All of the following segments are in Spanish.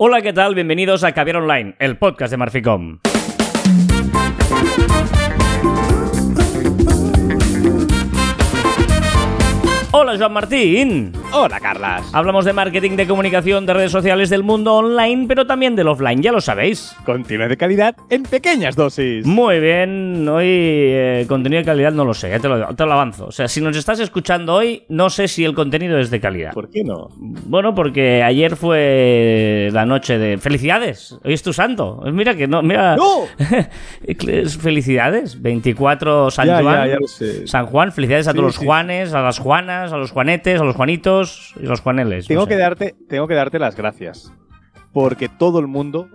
Hola, ¿qué tal? Bienvenidos a Caviar Online, el podcast de Marficom. Hola, Joan Martín. Hola, Carlas. Hablamos de marketing, de comunicación, de redes sociales, del mundo online, pero también del offline, ya lo sabéis. Contenido de calidad en pequeñas dosis. Muy bien, hoy eh, contenido de calidad no lo sé, ya te lo, te lo avanzo. O sea, si nos estás escuchando hoy, no sé si el contenido es de calidad. ¿Por qué no? Bueno, porque ayer fue la noche de felicidades. Hoy es tu santo. Mira que no, mira. ¡No! felicidades. 24 San Ya, Juan. ya, ya lo sé. San Juan, felicidades a Sí, todos los. Juanes, a las Juanas, a los Juanetes, a los Juanitos y los Juaneles. Tengo no sé. que, darte, tengo que darte las gracias. Porque todo el mundo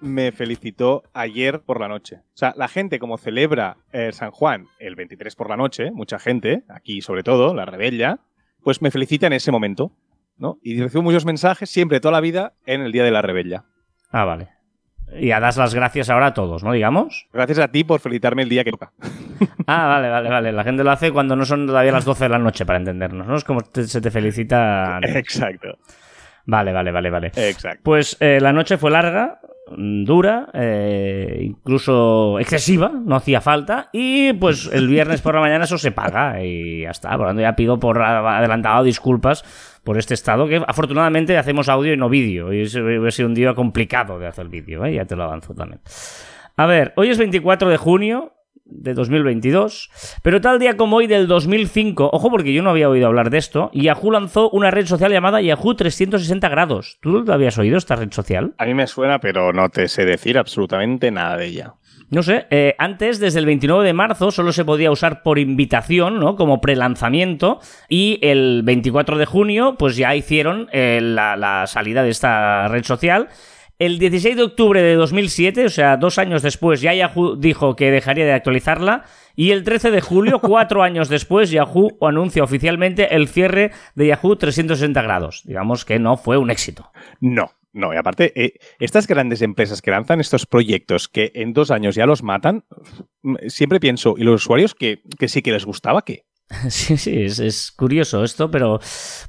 me felicitó ayer por la noche. O sea, la gente como celebra eh, San Juan el 23 por la noche, mucha gente, aquí sobre todo, la rebella, pues me felicita en ese momento. ¿no? Y recibo muchos mensajes siempre, toda la vida, en el Día de la Rebella. Ah, vale. Y a das las gracias ahora a todos, ¿no? Digamos. Gracias a ti por felicitarme el día que toca. Ah, vale, vale, vale. La gente lo hace cuando no son todavía las 12 de la noche, para entendernos, ¿no? Es como te- se te felicita. Exacto, Vale, vale, vale, vale. exacto. Pues eh, la noche fue larga, mm, dura, eh, incluso excesiva, no hacía falta. Y pues el viernes por la mañana eso se paga y ya está. Por lo tanto, ya pido por adelantado disculpas por este estado, que afortunadamente hacemos audio y no vídeo. Y hubiera sido un día complicado de hacer vídeo, ¿eh? ya te lo avanzo también. A ver, hoy es 24 de junio de 2022, pero tal día como hoy del 2005, ojo porque yo no había oído hablar de esto, Yahoo lanzó una red social llamada Yahoo 360 grados. ¿Tú lo habías oído esta red social? A mí me suena, pero no te sé decir absolutamente nada de ella. No sé, eh, antes, desde el 29 de marzo, solo se podía usar por invitación, ¿no? Como prelanzamiento. Y el 24 de junio, pues ya hicieron eh, la, la salida de esta red social. El 16 de octubre de 2007, o sea, dos años después, ya Yahoo dijo que dejaría de actualizarla. Y el 13 de julio, cuatro años después, Yahoo anuncia oficialmente el cierre de Yahoo 360 grados. Digamos que no fue un éxito. No, no. Y aparte, eh, estas grandes empresas que lanzan estos proyectos que en dos años ya los matan, mm, siempre pienso, ¿y los usuarios que, que sí que les gustaba qué? Sí, sí, es, es curioso esto, pero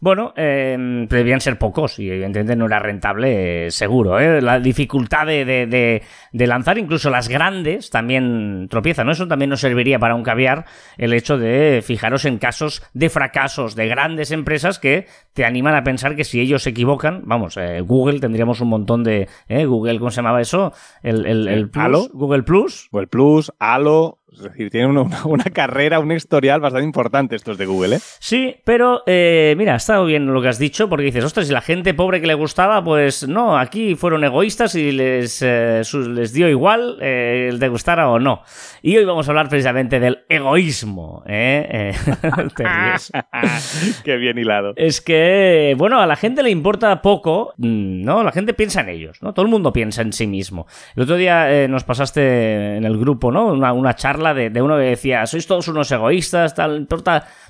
bueno, eh, debían ser pocos y evidentemente no era rentable, eh, seguro. ¿eh? La dificultad de, de- de- de lanzar incluso las grandes también tropieza, ¿no? Eso también nos serviría para un caviar el hecho de fijaros en casos de fracasos de grandes empresas que te animan a pensar que si ellos se equivocan, vamos, eh, Google tendríamos un montón de... ¿eh? Google, ¿cómo se llamaba eso? El, el, el Plus, ¿Halo? Google Plus. O el Plus, Halo, es decir, tienen una, una- una carrera, un historial bastante importante estos de Google, ¿eh? Sí, pero eh, mira, ha estado bien lo que has dicho, porque dices, ostras, si la gente pobre que le gustaba, pues no, aquí fueron egoístas y les, eh, les dio igual eh, el de gustara o no. Y hoy vamos a hablar precisamente del egoísmo. ¿eh? Eh, te ríes. Qué bien hilado. Es que, bueno, a la gente le importa poco, mm, ¿no? La gente piensa en ellos, ¿no? Todo el mundo piensa en sí mismo. El otro día eh, nos pasaste en el grupo, ¿no? Una, una charla de, uno que decía, sois todos unos egoístas, tal,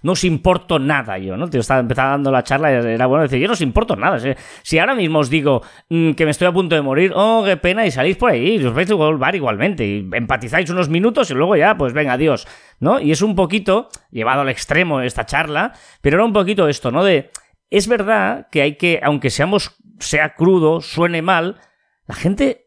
no os importo nada yo, ¿no? Te estaba empezaba dando la charla y era bueno decir, yo no os importo nada. Si, ahora mismo os digo mm, que me estoy a punto de morir, oh, qué pena, y salís por ahí, y os vais a volver igualmente, y empatizáis unos minutos y luego ya, pues venga, adiós, ¿no? Y es un poquito, llevado al extremo esta charla, pero era un poquito esto, ¿no? De, es verdad que hay que, aunque seamos, sea crudo, suene mal, la gente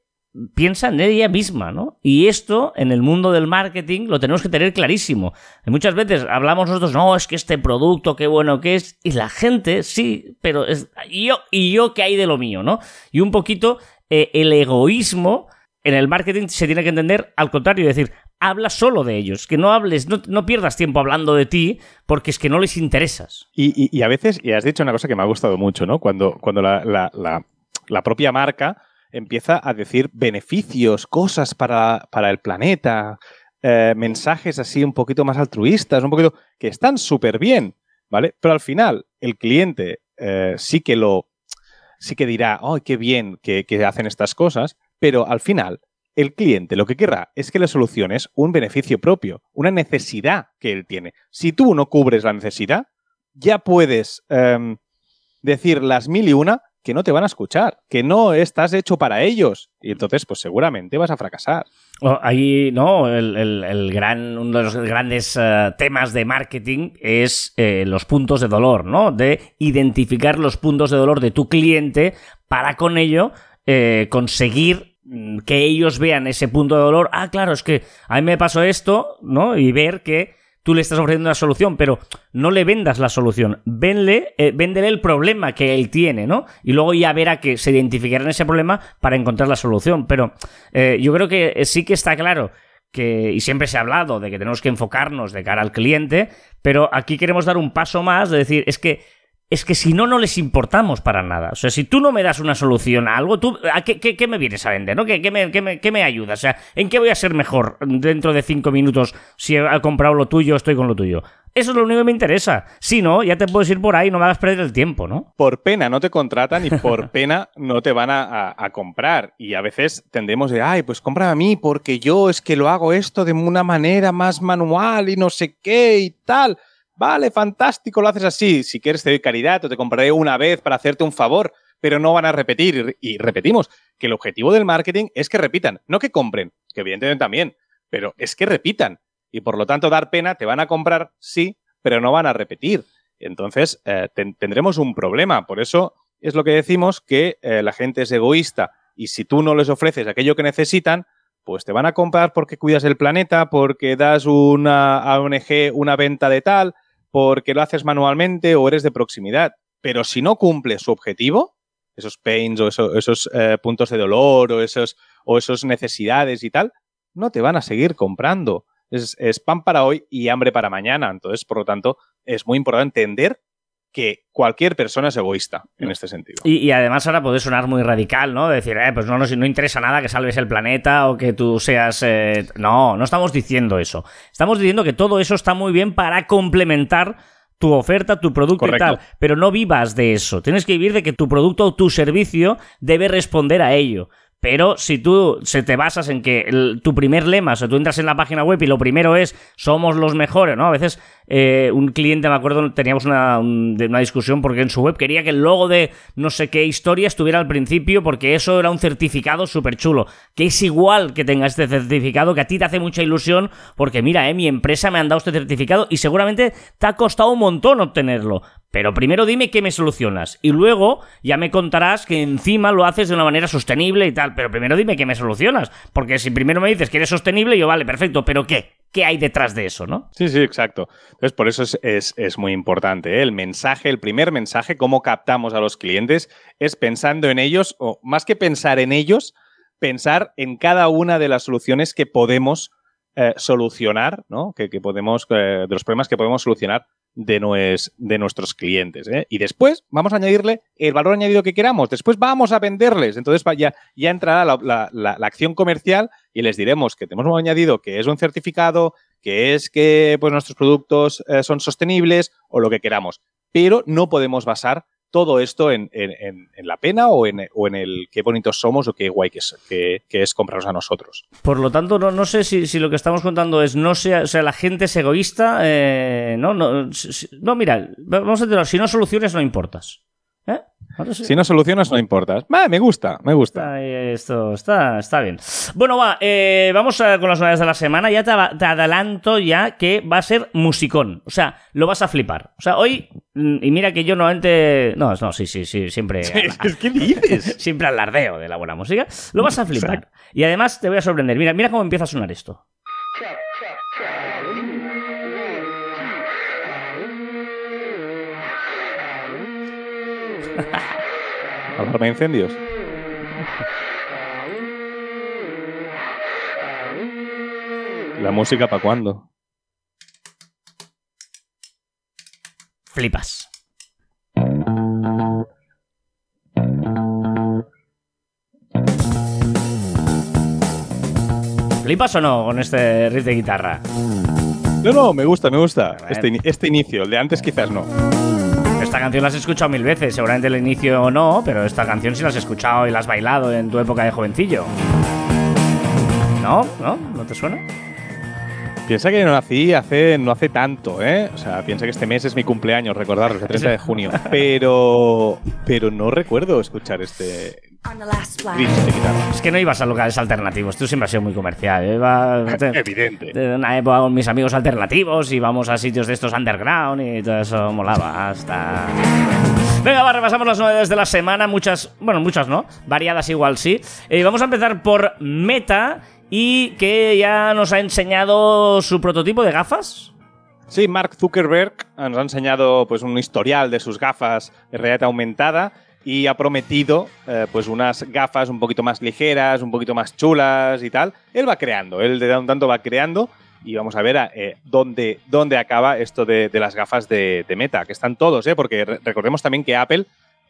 piensa en ella misma, ¿no? Y esto, en el mundo del marketing, lo tenemos que tener clarísimo. Y muchas veces hablamos nosotros, no, es que este producto, qué bueno que es, y la gente, sí, pero es, yo, y yo, ¿qué hay de lo mío, no? Y un poquito, eh, el egoísmo en el marketing se tiene que entender al contrario, es decir, habla solo de ellos, que no hables, no, no pierdas tiempo hablando de ti, porque es que no les interesas. Y, y- a veces, y has dicho una cosa que me ha gustado mucho, ¿no? Cuando, cuando la- la- la propia marca empieza a decir beneficios, cosas para, para el planeta, eh, mensajes así un poquito más altruistas, un poquito que están súper bien, ¿vale? Pero al final, el cliente eh, sí que lo sí que dirá, ¡ay, qué bien que, que hacen estas cosas! Pero al final, el cliente lo que querrá es que le soluciones un beneficio propio, una necesidad que él tiene. Si tú no cubres la necesidad, ya puedes em, decir las mil y una que no te van a escuchar, que no estás hecho para ellos. Y entonces, pues seguramente vas a fracasar. Oh, Ahí, ¿no? El, el- gran, uno de los grandes eh, temas de marketing es eh, los puntos de dolor, ¿no? De identificar los puntos de dolor de tu cliente para con ello eh, conseguir mm, que ellos vean ese punto de dolor. Ah, claro, es que a mí me pasó esto, ¿no? Y ver que tú le estás ofreciendo una solución, pero no le vendas la solución, Venle, eh, véndele el problema que él tiene, ¿no? Y luego ya verá que se identificará en ese problema para encontrar la solución. Pero eh, yo creo que sí que está claro que, y siempre se ha hablado de que tenemos que enfocarnos de cara al cliente, pero aquí queremos dar un paso más de decir, es que es que si no, no les importamos para nada. O sea, si tú no me das una solución a algo, ¿tú, ¿a qué, qué, me vienes a vender? ¿no? ¿Qué, qué, me, qué, me, ayuda? O sea, ¿en qué voy a ser mejor dentro de cinco minutos si he comprado lo tuyo estoy con lo tuyo? Eso es lo único que me interesa. Si no, ya te puedes ir por ahí y no me hagas perder el tiempo, ¿no? Por pena no te contratan y por pena no te van a, a, comprar. Y a veces tendemos de, ay, pues compra a mí porque yo es que lo hago esto de una manera más manual y no sé qué y tal. Vale, fantástico, lo haces así. Si quieres te doy caridad o te compraré una vez para hacerte un favor, pero no van a repetir. Y repetimos que el objetivo del marketing es que repitan, no que compren, que evidentemente también, pero es que repitan. Y por lo tanto, dar pena, te van a comprar, sí, pero no van a repetir. Entonces, eh, tendremos un problema. Por eso es lo que decimos que eh, la gente es egoísta y si tú no les ofreces aquello que necesitan, pues te van a comprar porque cuidas el planeta, porque das una, ONG una venta de tal, porque lo haces manualmente o eres de proximidad. Pero si no cumple su objetivo, esos pains o esos, eh, puntos de dolor o esos, o esos necesidades y tal, no te van a seguir comprando. Es, es pan para hoy y hambre para mañana. Entonces, por lo tanto, es muy importante entender que cualquier persona es egoísta en este sentido. Y, además ahora puede sonar muy radical, ¿no? Decir, eh, pues no nos no interesa nada que salves el planeta o que tú seas... Eh, no, no estamos diciendo eso. Estamos diciendo que todo eso está muy bien para complementar tu oferta, tu producto y tal, pero no vivas de eso. Tienes que vivir de que tu producto o tu servicio debe responder a ello. Pero si tú se te basas en que tu primer lema, o sea, tú entras en la página web y lo primero es somos los mejores, ¿no? A veces eh, un cliente, me acuerdo, teníamos una, una, discusión porque en su web quería que el logo de no sé qué historia estuviera al principio porque eso era un certificado súper chulo. Que es igual que tenga este certificado, que a ti te hace mucha ilusión porque mira, eh, mi empresa me han dado este certificado y seguramente te ha costado un montón obtenerlo. Pero primero dime qué me solucionas y luego ya me contarás que encima lo haces de una manera sostenible y tal. Pero primero dime qué me solucionas. Porque si primero me dices que eres sostenible, yo vale, perfecto, pero ¿qué? ¿Qué hay detrás de eso, no? Sí, sí, exacto. Entonces, por eso es, muy importante. ¿eh? El mensaje, el primer mensaje, cómo captamos a los clientes, es pensando en ellos, o más que pensar en ellos, pensar en cada una de las soluciones que podemos eh, solucionar, ¿no? Que, podemos, eh, de los problemas que podemos solucionar de, de nuestros clientes. ¿eh? Y después vamos a añadirle el valor añadido que queramos. Después vamos a venderles. Entonces ya, ya entrará la, acción comercial y les diremos que tenemos un añadido que es un certificado, que es que pues, nuestros productos eh, son sostenibles o lo que queramos. Pero no podemos basar todo esto en, la pena o en, el qué bonitos somos o qué guay que es, que, comprarnos a nosotros. Por lo tanto, no, no sé si, lo que estamos contando es, no sea, o sea, la gente es egoísta, eh, no, no, no, mira, vamos a decirlo, si no soluciones no importas. ¿Eh? Si no solucionas, no importa. me gusta, me gusta. Esto está, está bien. Bueno, va, eh, vamos con las novedades de la semana. Ya te, adelanto ya que va a ser musicón. O sea, lo vas a flipar. O sea, hoy, mm, y mira que yo normalmente... No, no, sí, sí, sí, siempre... ¿Qué dices? siempre alardeo de la buena música. Lo vas a flipar. Y además te voy a sorprender. Mira, mira cómo empieza a sonar esto. Alarma de incendios. ¿La música para cuándo? Flipas. ¿Flipas o no con este riff de guitarra? No, no, me gusta, me gusta. Este, este inicio, el de antes quizás no. Esta canción la has escuchado mil veces, seguramente el inicio no, pero esta canción sí la has escuchado y la has bailado en tu época de jovencillo. ¿No? ¿No? ¿No te suena? Piensa que no nací hace, no hace tanto, ¿eh? O sea, piensa que este mes es mi cumpleaños, recordarlo, el 30 de junio. Pero, pero no recuerdo escuchar este, es que no ibas a lugares alternativos, tú siempre has sido muy comercial. ¿eh? Evidente. De una época con mis amigos alternativos y vamos a sitios de estos underground y todo eso molaba hasta. Venga, va, repasamos las novedades de la semana. Muchas, bueno, muchas no, variadas igual sí. Eh, vamos a empezar por Meta y que ya nos ha enseñado su prototipo de gafas. Sí, Mark Zuckerberg nos ha enseñado pues, un historial de sus gafas de realidad aumentada y ha prometido eh, pues unas gafas un poquito más ligeras, un poquito más chulas y tal. Él va creando, él de un tanto va creando y vamos a ver eh, dónde, dónde acaba esto de, las gafas de, Meta, que están todos, ¿eh? porque recordemos también que Apple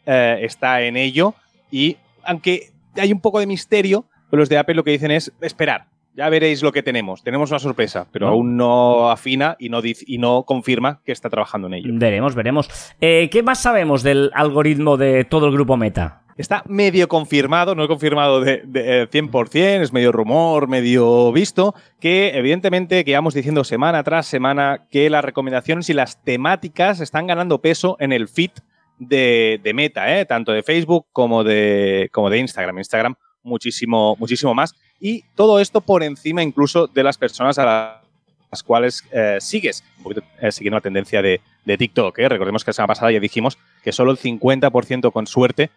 eh, está en ello y aunque hay un poco de misterio, los de Apple lo que dicen es esperar, ya veréis lo que tenemos. Tenemos una sorpresa, pero aún no afina y no, y no confirma que está trabajando en ello. Veremos, veremos. Eh, ¿Qué más sabemos del algoritmo de todo el grupo Meta? Está medio confirmado, no he confirmado de, 100%, eh, es medio rumor, medio visto, que evidentemente que vamos diciendo semana tras semana que las recomendaciones y las temáticas están ganando peso en el feed de, Meta, ¿eh? tanto de Facebook como de, como de Instagram. Instagram muchísimo, muchísimo más. Y todo esto por encima incluso de las personas a las cuales eh, sigues, un poquito eh, siguiendo la tendencia de, de TikTok. ¿eh? Recordemos que la semana pasada ya dijimos que solo el 50% con suerte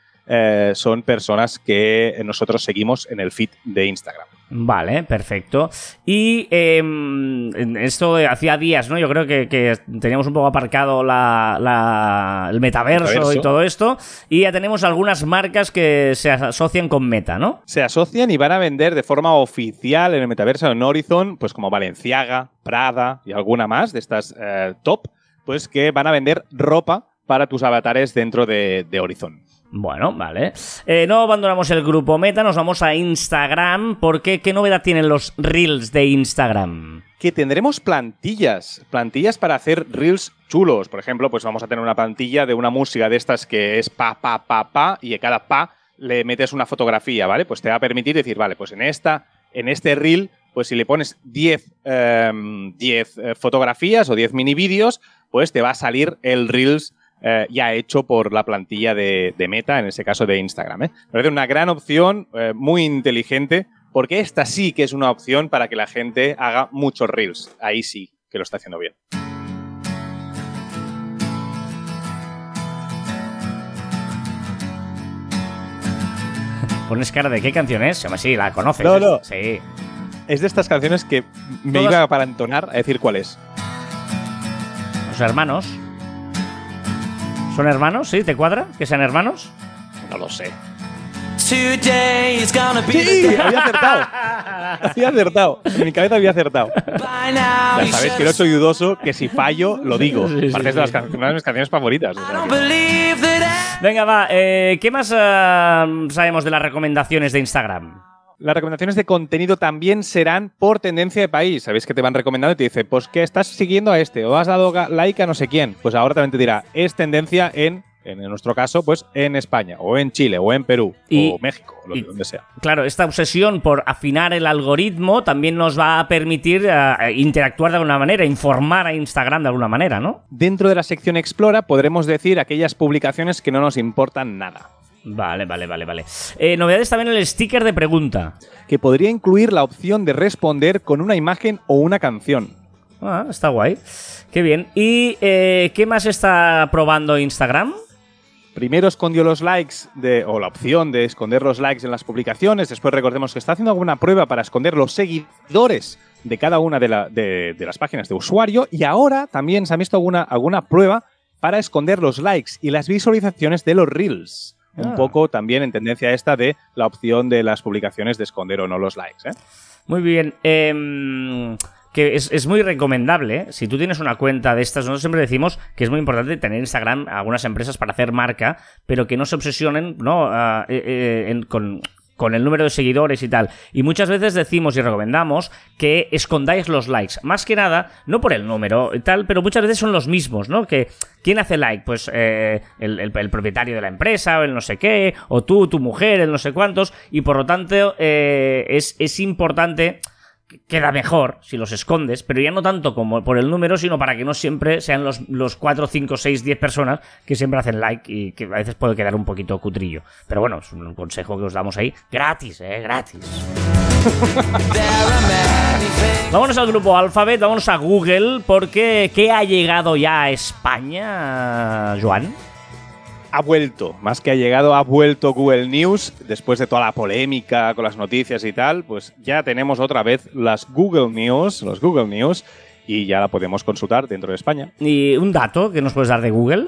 son personas que nosotros seguimos en el feed de Instagram. Vale, perfecto. Y em, esto hacía días, ¿no? Yo creo que, teníamos un poco aparcado el metaverso, y todo esto. Y ya tenemos algunas marcas que se asocian con Meta, ¿no? Se asocian y van a vender de forma oficial en el metaverso en Horizon, pues como Valenciaga, Prada y alguna más de estas eh, top, pues que van a vender ropa para tus avatares dentro de Horizon. Bueno, vale. Eh, no abandonamos el grupo Meta, nos vamos a Instagram. porque qué? novedad tienen los Reels de Instagram? Que tendremos plantillas, plantillas para hacer Reels chulos. Por ejemplo, pues vamos a tener una plantilla de una música de estas que es pa, pa, pa, pa, y a cada pa le metes una fotografía, ¿vale? Pues te va a permitir decir, vale, pues en esta, en este Reel, pues si le pones 10 em, eh, fotografías o 10 mini vídeos, pues te va a salir el Reels eh, ya hecho por la plantilla de, Meta, en ese caso de Instagram. ¿eh? Me parece una gran opción, eh, muy inteligente, porque esta sí que es una opción para que la gente haga muchos reels. Ahí sí que lo está haciendo bien. Pones cara de qué canción es. Sí, la conoces. No, no. Sí. Es de estas canciones que me iba para entonar a decir cuál es. Los hermanos. ¿Son hermanos? ¿Sí? ¿Te cuadra? ¿Que sean hermanos? No lo sé. Sí, había acertado. había acertado. En mi cabeza había acertado. Ya sabéis que no soy dudoso, que si fallo, lo digo. Sí, de las una de mis canciones favoritas. Venga, va. Eh, ¿Qué más eh, sabemos de las recomendaciones de Instagram? Las recomendaciones de contenido también serán por tendencia de país. Sabéis que te van recomendando y te dice, pues que estás siguiendo a este o has dado like a no sé quién. Pues ahora también te dirá, es tendencia en en nuestro caso, pues en España, o en Chile, o en Perú, o México, o donde sea. Claro, esta obsesión por afinar el algoritmo también nos va a permitir eh, interactuar de alguna manera, informar a Instagram de alguna manera, ¿no? Dentro de la sección Explora podremos decir aquellas publicaciones que no nos importan nada. Vale, vale, vale, vale. Eh, novedades también el sticker de pregunta. Que podría incluir la opción de responder con una imagen o una canción. Ah, está guay. Qué bien. ¿Y eh, qué más está probando Instagram? Primero escondió los likes de, o la opción de esconder los likes en las publicaciones. Después recordemos que está haciendo alguna prueba para esconder los seguidores de cada una de, las páginas de usuario. Y ahora también se ha visto alguna, alguna prueba para esconder los likes y las visualizaciones de los reels. Un ah. poco también en tendencia esta de la opción de las publicaciones de esconder o no los likes. ¿eh? Muy bien. Em, que es, muy recomendable, ¿eh? si tú tienes una cuenta de estas, nosotros siempre decimos que es muy importante tener Instagram algunas empresas para hacer marca, pero que no se obsesionen ¿no? Ah, eh, con, con el número de seguidores y tal. Y muchas veces decimos y recomendamos que escondáis los likes. Más que nada, no por el número y tal, pero muchas veces son los mismos, ¿no? Que ¿quién hace like? Pues eh, el, propietario de la empresa, o el no sé qué, o tú, tu mujer, el no sé cuántos. Y por lo tanto, eh, es, es importante queda mejor si los escondes, pero ya no tanto como por el número, sino para que no siempre sean los, los 4, 5, 6, 10 personas que siempre hacen like y que a veces puede quedar un poquito cutrillo. Pero bueno, es un consejo que os damos ahí gratis, ¿eh? Gratis. vámonos al grupo Alphabet, vámonos a Google, porque ¿qué ha llegado ya a España, Joan? Ha vuelto, más que ha llegado, ha vuelto Google News después de toda la polémica con las noticias y tal, pues ya tenemos otra vez las Google News, los Google News, y ya la podemos consultar dentro de España. ¿Y un dato que nos puedes dar de Google?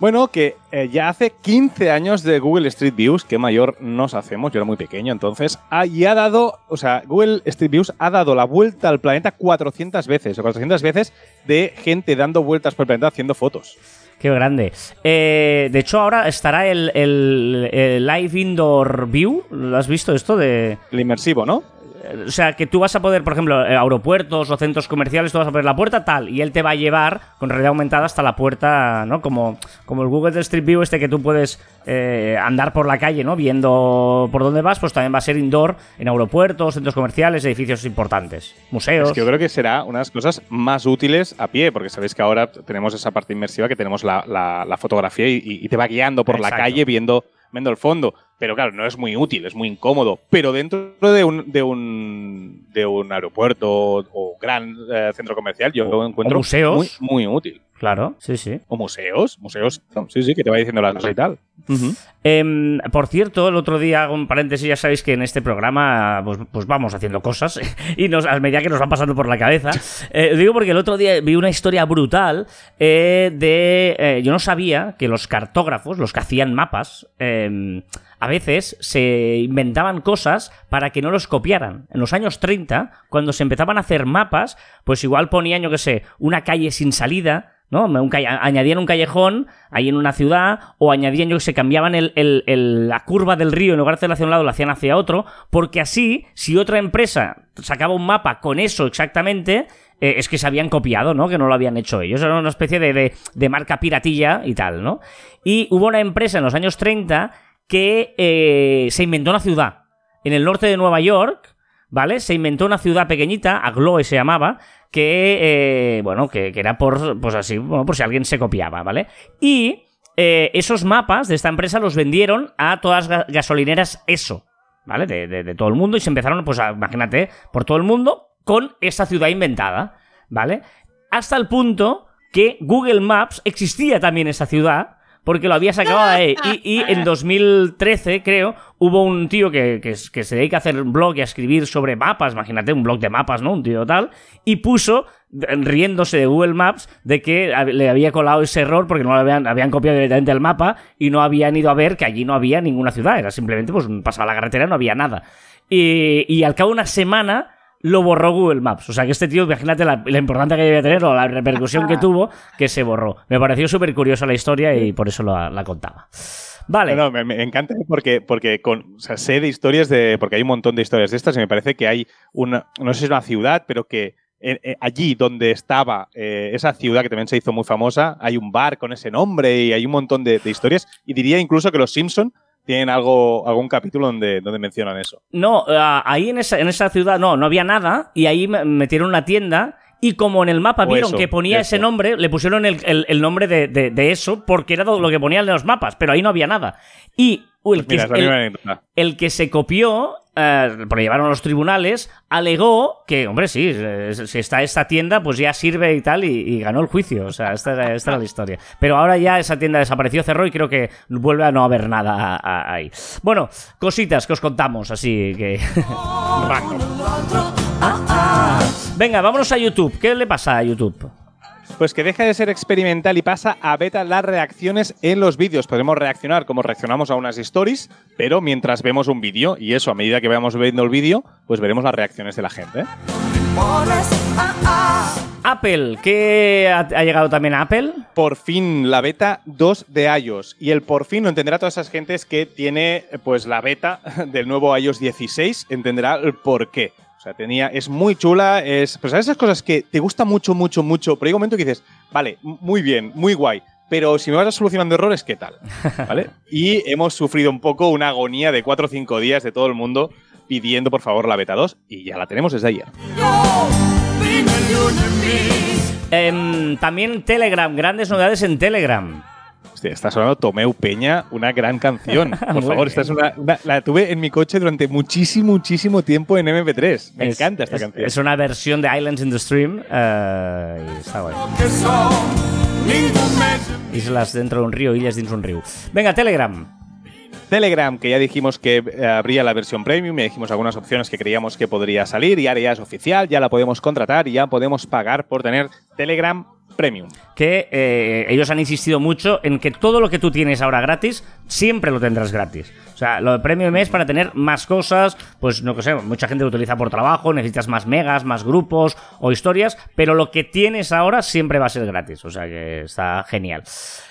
Bueno, que eh, ya hace 15 años de Google Street Views, que mayor nos hacemos, yo era muy pequeño entonces, y ha dado, o sea, Google Street Views ha dado la vuelta al planeta 400 veces, o 400 veces de gente dando vueltas por el planeta haciendo fotos. Qué grande. Eh, de hecho, ahora estará el, el- el Live Indoor View. ¿Lo has visto esto? de El inmersivo, ¿no? O sea, que tú vas a poder, por ejemplo, eh, aeropuertos o centros comerciales, tú vas a poner la puerta tal, y él te va a llevar con realidad aumentada hasta la puerta, ¿no? Como, como el Google Street View este que tú puedes eh, andar por la calle, ¿no? Viendo por dónde vas, pues también va a ser indoor en aeropuertos, centros comerciales, edificios importantes, museos. Es que yo creo que será una de las cosas más útiles a pie, porque sabéis que ahora tenemos esa parte inmersiva que tenemos la, la- la fotografía y, y te va guiando por la calle viendo, viendo el fondo. Pero claro, no es muy útil, es muy incómodo. Pero dentro de un, de un, de un aeropuerto o gran eh, centro comercial, yo lo encuentro museos. Muy, muy útil. Claro, sí, sí. O museos, museos, sí, sí, que te va diciendo las cosas y tal. Em, por cierto, el otro día, hago un paréntesis, ya sabéis que en este programa pues, pues vamos haciendo cosas y nos, a medida que nos van pasando por la cabeza. Eh, digo porque el otro día vi una historia brutal eh, de... eh, yo no sabía que los cartógrafos, los que hacían mapas, em, a veces se inventaban cosas para que no los copiaran. En los años 30, cuando se empezaban a hacer mapas, pues igual ponían, yo qué sé, una calle sin salida, ¿no? Un añadían un callejón ahí en una ciudad, o añadían, yo que sé, cambiaban el- el- el- la curva del río, en lugar de hacerla hacia un lado, la hacían hacia otro, porque así, si otra empresa sacaba un mapa con eso exactamente, eh, es que se habían copiado, ¿no? Que no lo habían hecho ellos. Era una especie de, de- de marca piratilla y tal, ¿no? Y hubo una empresa en los años 30 que eh, se inventó una ciudad en el norte de Nueva York, ¿vale? Se inventó una ciudad pequeñita, Agloe se llamaba, que, eh, bueno, que, que era por, pues así, bueno, por si alguien se copiaba, ¿vale? Y eh, esos mapas de esta empresa los vendieron a todas las ga- gasolineras ESO, ¿vale? De, de- todo el mundo y se empezaron, pues, imagínate, por todo el mundo con esa ciudad inventada, ¿vale? Hasta el punto que Google Maps existía también esa ciudad porque lo había sacado de ahí. Y, y en 2013, creo, hubo un tío que, que, se dedica a hacer un blog y a escribir sobre mapas, imagínate, un blog de mapas, ¿no? Un tío tal, y puso, riéndose de Google Maps, de que le había colado ese error porque no lo habían, habían copiado directamente el mapa y no habían ido a ver que allí no había ninguna ciudad, era simplemente, pues, pasaba la carretera y no había nada. Y, y al cabo de una semana lo borró Google Maps. O sea que este tío, imagínate la, la importancia que debía tener o la repercusión que tuvo, que se borró. Me pareció súper curiosa la historia y por eso la, la contaba. Vale. No, no, me, me encanta porque, porque con, o sea, sé de historias de. Porque hay un montón de historias de estas y me parece que hay una. No sé si es una ciudad, pero que eh, eh, allí donde estaba eh, esa ciudad que también se hizo muy famosa, hay un bar con ese nombre y hay un montón de, de historias. Y diría incluso que los Simpson tienen algo, algún capítulo donde, donde mencionan eso. No, ah, ahí en esa, en esa ciudad no, no había nada y ahí me- metieron una tienda y como en el mapa O vieron eso, que ponía eso. ese nombre, le pusieron el, el- el nombre de, de- de eso porque era lo que ponían en los mapas, pero ahí no había nada. Y el que, Mira, es la el- el que se copió, eh, porque lo llevaron a los tribunales, alegó que, hombre, sí, eh, si está esta tienda, pues ya sirve y tal, y, y ganó el juicio. O sea, esta era, esta era la historia. Pero ahora ya esa tienda desapareció, cerró y creo que vuelve a no haber nada a- a- ahí. Bueno, cositas que os contamos, así que. Venga, vámonos a YouTube. ¿Qué le pasa a YouTube? Pues que deja de ser experimental y pasa a beta las reacciones en los vídeos. Podremos reaccionar como reaccionamos a unas stories, pero mientras vemos un vídeo, y eso a medida que vayamos viendo el vídeo, pues veremos las reacciones de la gente. ¿eh? Apple, ¿qué ha, ha llegado también a Apple? Por fin la beta 2 de iOS. Y el por fin lo entenderá todas esas gentes que tiene pues la beta del nuevo iOS 16, entenderá el por qué. O sea, tenía, es muy chula, es. Pues ¿sabes esas cosas que te gusta mucho, mucho, mucho, pero hay un momento que dices, vale, muy bien, muy guay. Pero si me vas solucionando errores, ¿qué tal? ¿Vale? Y hemos sufrido un poco una agonía de 4 o 5 días de todo el mundo pidiendo por favor la beta 2 y ya la tenemos desde ayer. Em, también Telegram, grandes novedades en Telegram. Hostia, está sonando Tomeu Peña, una gran canción. Por favor, esta es una, una- la tuve en mi coche durante muchísimo, muchísimo tiempo en MP3. Me Es- encanta esta es- canción. Es una versión de Islands in the Stream. eh, y está guay. Islas dentro de un río, illas dentro de un río. Venga, Telegram. Telegram, que ya dijimos que eh, habría la versión premium, y dijimos algunas opciones que creíamos que podría salir, y ahora ya es oficial, ya la podemos contratar y ya podemos pagar por tener Telegram Premium. Que eh, ellos han insistido mucho en que todo lo que tú tienes ahora gratis, siempre lo tendrás gratis. O sea, lo de Premium es para tener más cosas, pues no que sé, mucha gente lo utiliza por trabajo, necesitas más megas, más grupos o historias, pero lo que tienes ahora siempre va a ser gratis. O sea que está genial.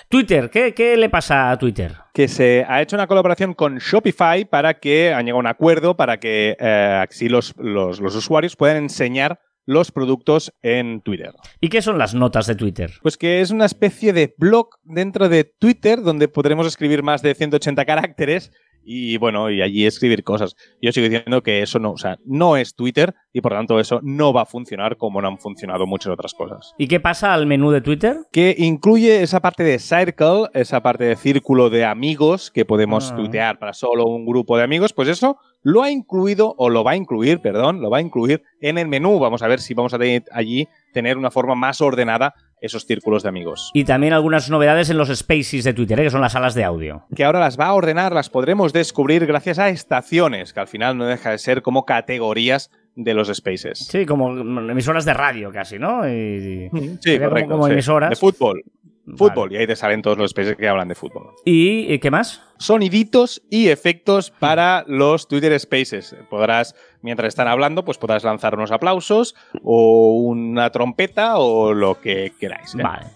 Twitter, ¿qué, le pasa a Twitter? Que se ha hecho una colaboración con Shopify para que han llegado a un acuerdo para que eh, así los, los, los usuarios puedan enseñar los productos en Twitter. ¿Y qué son las notas de Twitter? Pues que es una especie de blog dentro de Twitter donde podremos escribir más de 180 caracteres y bueno, y allí escribir cosas. Yo sigo diciendo que eso no, o sea, no es Twitter y por tanto eso no va a funcionar como no han funcionado muchas otras cosas. ¿Y qué pasa al menú de Twitter? Que incluye esa parte de circle, esa parte de círculo de amigos que podemos ah. tuitear para solo un grupo de amigos, pues eso lo ha incluido, o lo va a incluir, perdón, lo va a incluir en el menú. Vamos a ver si vamos a tener allí tener una forma más ordenada esos círculos de amigos. Y también algunas novedades en los spaces de Twitter, ¿eh? que son las salas de audio. Que ahora las va a ordenar, las podremos descubrir gracias a estaciones, que al final no deja de ser como categorías de los spaces. Sí, como emisoras de radio casi, ¿no? sí, correcto. Como, emisoras. De fútbol. Fútbol, y ahí te salen todos los spaces que hablan de fútbol. ¿Y qué más? Soniditos y efectos para los Twitter Spaces. Podrás, mientras están hablando, pues podrás lanzar unos aplausos o una trompeta o lo que queráis. ¿eh? Vale.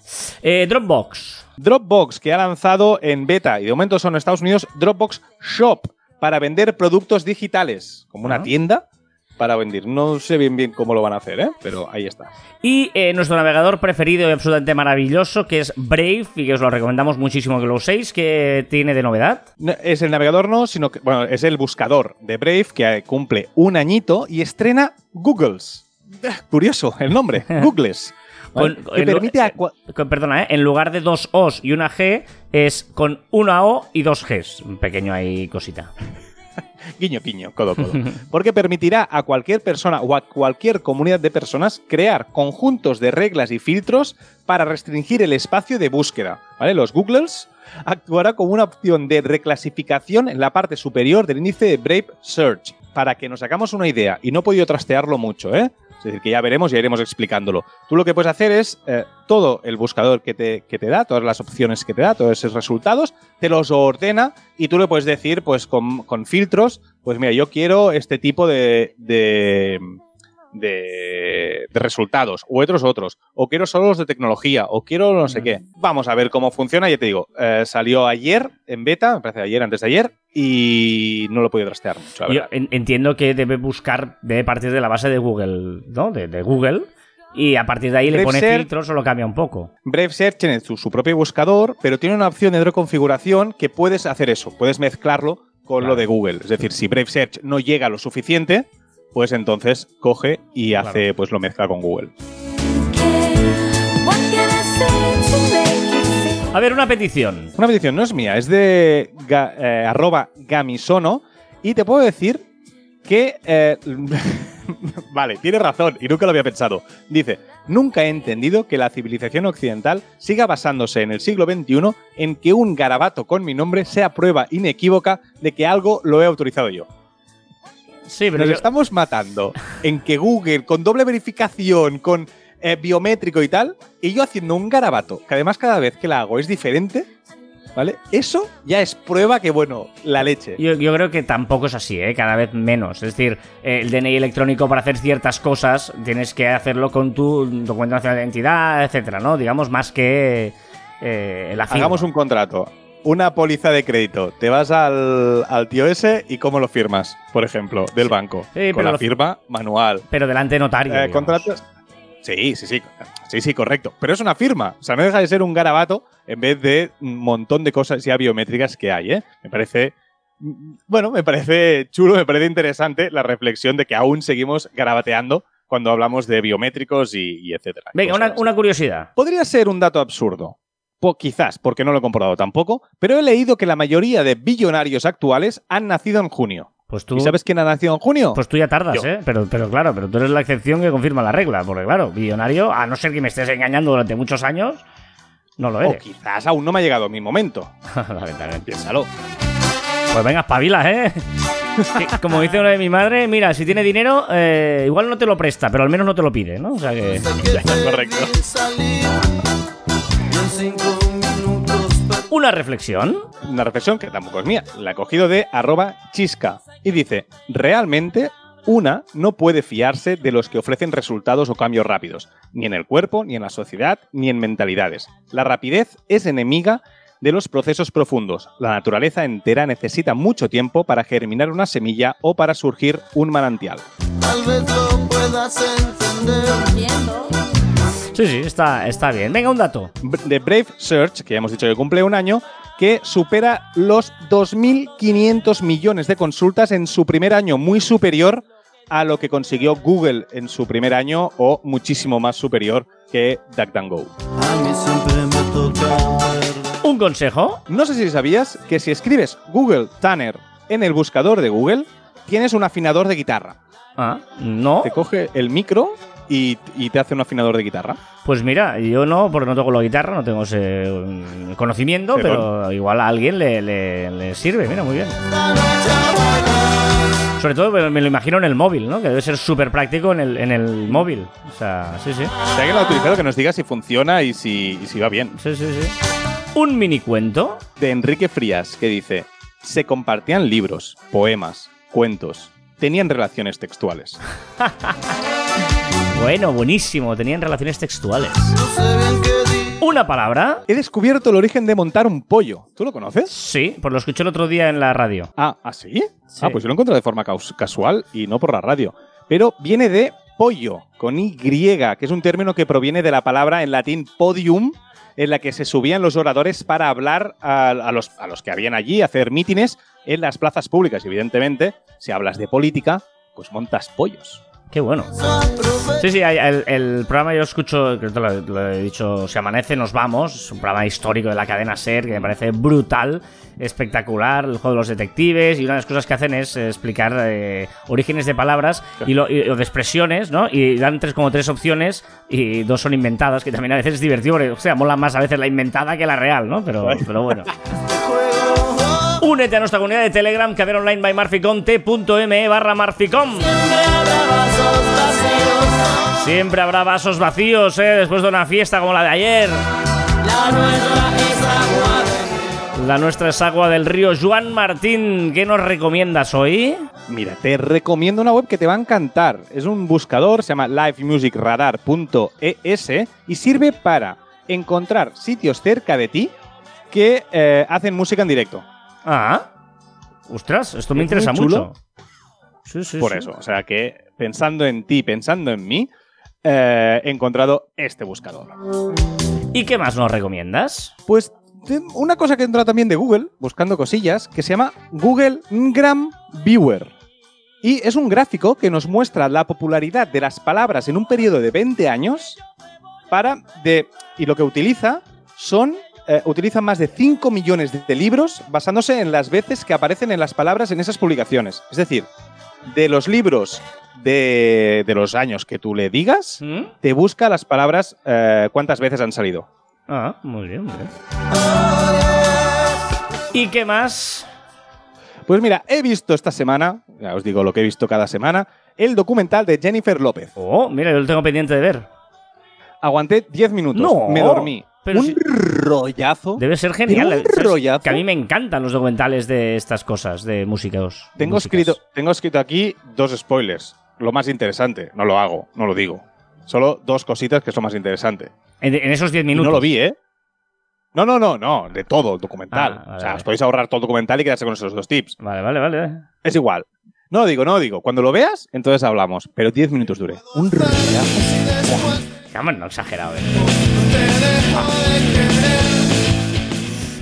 Eh, Dropbox. Dropbox, que ha lanzado en beta y de momento son Estados Unidos, Dropbox Shop para vender productos digitales, como una tienda para vender. No sé bien bien cómo lo van a hacer, ¿eh? pero ahí está. Y eh, nuestro navegador preferido y absolutamente maravilloso, que es Brave, y que os lo recomendamos muchísimo que lo uséis, que tiene de novedad. es el navegador no, sino que, bueno, es el buscador de Brave que cumple un añito y estrena Googles. Curioso el nombre, Googles. que permite a... Eh, perdona, ¿eh? en lugar de dos O's y una G, es con una O y dos Gs. Un pequeño ahí cosita. guiño, guiño, codo, codo. Porque permitirá a cualquier persona o a cualquier comunidad de personas crear conjuntos de reglas y filtros para restringir el espacio de búsqueda. ¿Vale? Los Googles actuará como una opción de reclasificación en la parte superior del índice de Brave Search. Para que nos hagamos una idea, y no he podido trastearlo mucho, ¿eh? Es decir, que ya veremos y iremos explicándolo. Tú lo que puedes hacer es eh, todo el buscador que te, te, da, todas las opciones que te da, todos esos resultados, te los ordena y tú le puedes decir, pues con, filtros, pues mira, yo quiero este tipo de, de, resultados, o otros otros, o quiero solo los de tecnología, o quiero no sé qué. Vamos a ver cómo funciona, ya te digo, eh, salió ayer en beta, me parece ayer, antes de ayer, y no lo he podido trastear mucho. Yo entiendo que debe buscar, debe partir de la base de Google, ¿no? De, Google. Y a partir de ahí le pone filtros o lo cambia un poco. Brave Search tiene su, su, propio buscador, pero tiene una opción de configuración que puedes hacer eso. Puedes mezclarlo con lo de Google. Es decir, si Brave Search no llega lo suficiente, pues entonces coge y hace, pues lo mezcla con Google. A ver, una petición. Una petición, no es mía, es de eh, arroba gamisono y te puedo decir que... Eh, vale, tiene razón y nunca lo había pensado. Dice, nunca he entendido que la civilización occidental siga basándose en el siglo XXI en que un garabato con mi nombre sea prueba inequívoca de que algo lo he autorizado yo. Sí, pero Nos estamos matando en que Google, con doble verificación, con eh, biométrico y tal, y yo haciendo un garabato, que además cada vez que la hago es diferente, ¿vale? Eso ya es prueba que, bueno, la leche. Yo, creo que tampoco es así, ¿eh? Cada vez menos. Es decir, el DNI electrónico para hacer ciertas cosas tienes que hacerlo con tu documento nacional de identidad, etcétera, ¿no? Digamos, más que eh, la Hagamos un contrato una póliza de crédito. Te vas al, al, tío ese y cómo lo firmas, por ejemplo, del banco. con la firma manual. Pero delante de notario. Eh, contratos. Sí, sí, sí. Sí, sí, correcto. Pero es una firma. O sea, no deja de ser un garabato en vez de un montón de cosas ya biométricas que hay, ¿eh? Me parece. Bueno, me parece chulo, me parece interesante la reflexión de que aún seguimos garabateando cuando hablamos de biométricos y, etcétera. Venga, una, una curiosidad. Podría ser un dato absurdo, quizás, porque no lo he comprobado tampoco, pero he leído que la mayoría de billonarios actuales han nacido en junio. Pues tú, ¿Y sabes quién ha nacido en junio? Pues tú ya tardas, ¿eh? Pero, pero claro, pero tú eres la excepción que confirma la regla, porque claro, billonario, a no ser que me estés engañando durante muchos años. No lo O eres. quizás aún no me ha llegado mi momento. Lamentablemente. Piénsalo. Pues venga, espabila, ¿eh? Como dice una de mi madre, mira, si tiene dinero, eh, igual no te lo presta, pero al menos no te lo pide, ¿no? O sea que... Correcto. Una reflexión. Una reflexión que tampoco es mía. La he cogido de arroba chisca. Y dice, realmente una no puede fiarse de los que ofrecen resultados o cambios rápidos, ni en el cuerpo, ni en la sociedad, ni en mentalidades. La rapidez es enemiga de los procesos profundos. La naturaleza entera necesita mucho tiempo para germinar una semilla o para surgir un manantial. Tal vez lo puedas entender. Sí, sí, está, está bien. Venga, un dato. de Brave Search, que ya hemos dicho que cumple un año, que supera los 2.500 millones de consultas en su primer año, muy superior a lo que consiguió Google en su primer año o muchísimo más superior que DuckDuckGo. A mí siempre me toca ver. Un consejo. No sé si sabías que si escribes Google Tanner en el buscador de Google, tienes un afinador de guitarra. Ah, no. Te coge el micro y, y te hace un afinador de guitarra. Pues mira, yo no, porque no toco la guitarra, no tengo ese mm, conocimiento, Pero- pero igual a alguien le, le- le sirve, mira, muy bien. Sobre todo me me lo imagino en el móvil, ¿no? Que debe ser súper práctico en el, en el móvil. O sea, sí, sí. Si alguien lo ha utilizado, que nos diga si funciona y si, y si va bien. Sí, sí, sí. Un mini cuento. de Enrique Frías, que dice, se compartían libros, poemas, cuentos, tenían relaciones textuales. Bueno, buenísimo. Tenían relaciones textuales. Una palabra. He descubierto el origen de montar un pollo. ¿Tú lo conoces? Sí, pues lo escuché el otro día en la radio. Ah, ¿ah, sí? Sí. Ah, pues yo lo encontré de forma casual y no por la radio. Pero viene de pollo, con Y, que es un término que proviene de la palabra en latín podium, en la que se subían los oradores para hablar a, a los, a los que habían allí, hacer mítines en las plazas públicas. Y evidentemente, si hablas de política, pues montas pollos. Qué bueno. Sí, sí, el, el programa yo escucho, que te lo, lo he dicho, Se Amanece, Nos Vamos, es un programa histórico de la cadena SER que me parece brutal, espectacular, el juego de los detectives, y una de las cosas que hacen es eh, explicar eh, orígenes de palabras y, lo- y- o de expresiones, ¿no? Y dan tres, como tres opciones y dos son inventadas, que también a veces es divertido, porque, o sea, mola más a veces la inventada que la real, ¿no? Pero, pero bueno. Únete a nuestra comunidad de Telegram, cadena online by Marficom, t.me barra Marficom. Siempre habrá vasos vacíos, ¿eh? Después de una fiesta como la de ayer. La nuestra es agua del río. Juan Martín, ¿qué nos recomiendas hoy? Mira, te recomiendo una web que te va a encantar. Es un buscador, se llama livemusicradar.es y sirve para encontrar sitios cerca de ti que eh, hacen música en directo. Ah, ostras, esto me Es interesa mucho. Sí, sí, Por sí. eso, o sea que pensando en ti, pensando en mí, eh, encontrado este buscador. ¿Y qué más nos recomiendas? Pues una cosa que entra también de Google, buscando cosillas, que se llama Google Ngram Viewer. Y es un gráfico que nos muestra la popularidad de las palabras en un periodo de 20 años para de y lo que utiliza son eh, utiliza más de 5 millones de libros basándose en las veces que aparecen en las palabras en esas publicaciones. Es decir, de los libros de, de los años que tú le digas, ¿Mm? te busca las palabras eh, cuántas veces han salido. Ah, muy bien, muy bien. ¿Y qué más? Pues mira, he visto esta semana, ya os digo lo que he visto cada semana, el documental de Jennifer López. Oh, mira, yo lo tengo pendiente de ver. Aguanté 10 minutos, No, me dormí. pero un si- rollazo. Debe ser genial. Un rollazo. Que a mí me encantan los documentales de estas cosas, de músicos. Tengo músicas. escrito, tengo escrito aquí dos spoilers. Lo más interesante, no lo hago, no lo digo. Solo dos cositas que es lo más interesante. En, en esos 10 Y minutos. no lo vi, ¿eh? No, no, no, no, de todo el documental. Ah, vale, o sea, vale. os podéis ahorrar todo el documental y quedarse con esos dos tips. Vale, vale, vale. Es igual. No lo digo, no lo digo. Cuando lo veas, entonces hablamos. Pero 10 minutos duré. Un. Vamos, no exagerado, eh.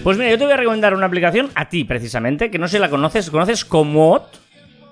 Pues mira, yo te voy a recomendar una aplicación a ti, precisamente, que no sé si la conoces. ¿Conoces Komoot?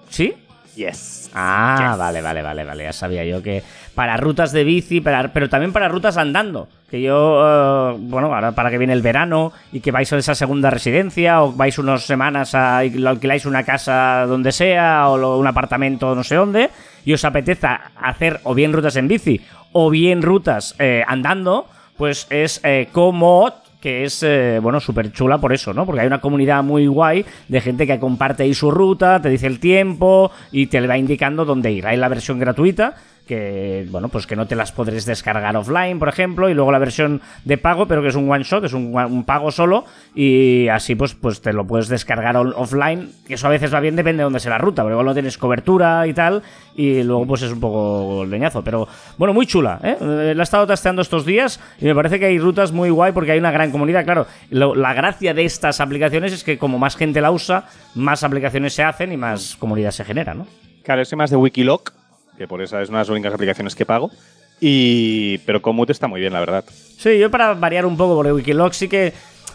¿Sí? Yes. Ah, vale, vale, vale, vale. Ya sabía yo que para rutas de bici, para- pero también para rutas andando. Que yo, eh, bueno, ahora para que viene el verano y que vais a esa segunda residencia o vais unas semanas a y lo alquiláis una casa donde sea o lo- un apartamento no sé dónde y os apeteza hacer o bien rutas en bici o bien rutas eh, andando, pues es eh, Comod, que es, eh, bueno, súper chula por eso, ¿no? Porque hay una comunidad muy guay de gente que comparte ahí su ruta, te dice el tiempo y te va indicando dónde ir. Hay la versión gratuita que bueno, pues que no te las podréis descargar offline, por ejemplo, y luego la versión de pago, pero que es un one shot, es un, pago solo, y así pues, pues te lo puedes descargar offline, eso a veces va bien, depende de dónde sea la ruta, pero igual no tienes cobertura y tal, y luego pues es un poco leñazo, pero bueno, muy chula, ¿eh? Eh, La he estado testeando estos días y me parece que hay rutas muy guay porque hay una gran comunidad, claro, la gracia de estas aplicaciones es que como más gente la usa, más aplicaciones se hacen y más comunidad se genera, ¿no? Claro, soy más de Wikiloc, que por esa es una de las únicas aplicaciones que pago. Y, pero Komoot está muy bien, la verdad. Sí, yo para variar un poco, porque Wikiloc sí que.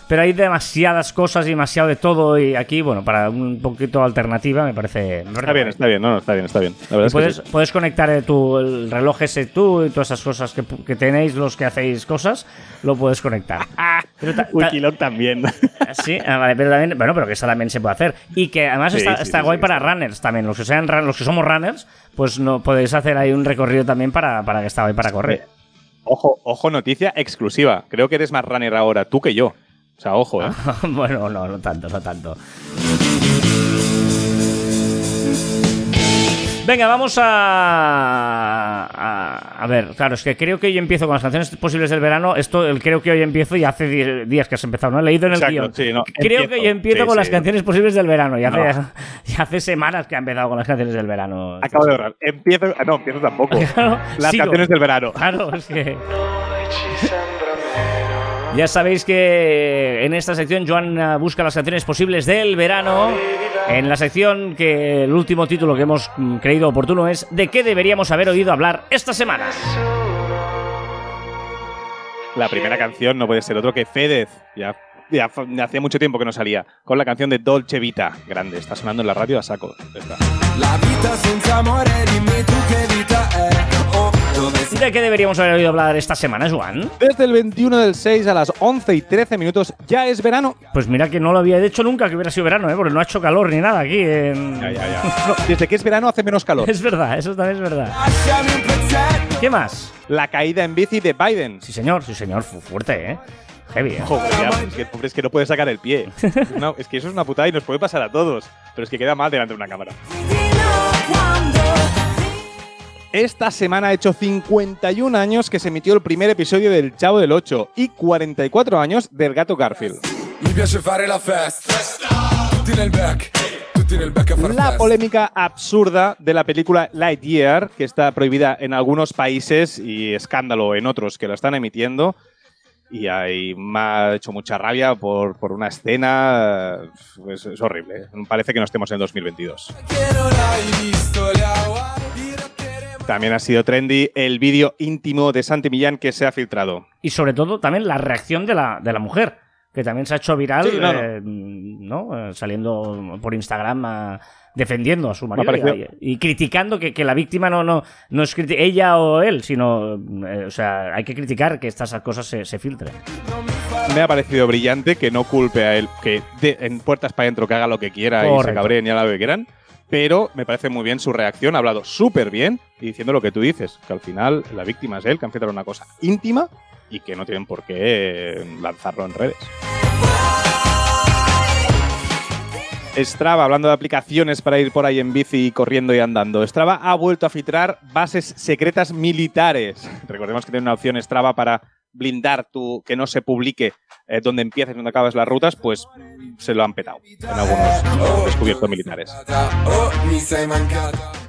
Pero hay demasiadas cosas y demasiado de todo. Y aquí, bueno, para un poquito alternativa me parece. me parece Está bien, guay. está bien, no, no, está bien, está bien. La verdad Y es que puedes, sí. puedes conectar eh, tu, el reloj ese tú y todas esas cosas que, que tenéis los que hacéis cosas, lo puedes conectar. Pero ta- ta- Wikiloc también. Sí, ah, vale, pero también, bueno, pero que eso también se puede hacer. Y que además Sí, está, sí, está guay para runners también. Los que sean los que somos runners, pues no podéis hacer ahí un recorrido también para, para que está guay para correr. Ojo, ojo, noticia exclusiva. Creo que eres más runner ahora tú que yo. O sea, ojo, ¿eh? bueno, no, no tanto, no tanto. Venga, vamos a, a. a ver, claro, es que creo que hoy empiezo con las canciones posibles del verano. Esto, el creo que hoy empiezo, y hace días que has empezado, ¿no? He leído en el Exacto, guion. sí, no, creo empiezo. que hoy empiezo Sí, con sí. las canciones posibles del verano. Y hace, No. y hace semanas que ha empezado con las canciones del verano. Acabo de ahorrar. Empiezo. ah, no, empiezo tampoco. Claro, Las sigo. canciones del verano. Claro, es que. Ya sabéis que en esta sección Joan eh, busca las canciones posibles del verano. En la sección que el último título que hemos mm, creído oportuno es ¿De qué deberíamos haber oído hablar esta semana? La primera canción no puede ser otro que Fedez. Ya, hacía mucho tiempo que no salía. Con la canción de Dolce Vita. Grande. Está sonando en la radio a saco. Está. La vita senza amore, dimmi tu ¿De qué deberíamos haber oído hablar esta semana, Joan? Desde el 21 del 6 a las 11 y 13 minutos ya es verano. Pues mira que no lo había hecho nunca que hubiera sido verano, ¿eh? porque no ha hecho calor ni nada aquí. en- Ya, ya, ya. No, desde que es verano hace menos calor. Es verdad, eso también es verdad. ¿Qué más? La caída en bici de Biden. Sí, señor, sí, señor, fu- fuerte, ¿eh? Heavy, ¿eh? Joder, ya, es, que, pobre, es que no puede sacar el pie. Es que eso es una putada y nos puede pasar a todos. Pero es que queda mal delante de una cámara. Esta semana ha hecho 51 años que se emitió el primer episodio del Chavo del 8 y 44 años del gato Garfield. La polémica absurda de la película Lightyear, que está prohibida en algunos países y escándalo en otros que la están emitiendo. Y ahí me ha hecho mucha rabia por, por una escena. Es, es horrible. Parece que no estemos en 2022. También ha sido trendy el vídeo íntimo de Santi Millán que se ha filtrado. y sobre todo también la reacción de la, de la mujer, que también se ha hecho viral, Sí, no, eh, ¿no? Eh, saliendo por Instagram a- defendiendo a su marido y, y criticando que, que la víctima no, no, no es ella o él, sino, eh, o sea, hay que criticar que estas cosas se, se filtren. Me ha parecido brillante que no culpe a él, que de- en puertas para adentro que haga lo que quiera y se cabreen y haga lo que quieran. Pero me parece muy bien su reacción, ha hablado súper bien y diciendo lo que tú dices, que al final la víctima es él, que han filtrado una cosa íntima y que no tienen por qué eh, lanzarlo en redes. Strava, hablando de aplicaciones para ir por ahí en bici, corriendo y andando. Strava ha vuelto a filtrar bases secretas militares. Recordemos que tiene una opción Strava para blindar tu que no se publique eh, dónde empiezas y dónde acabas las rutas, pues se lo han petado en algunos descubiertos militares.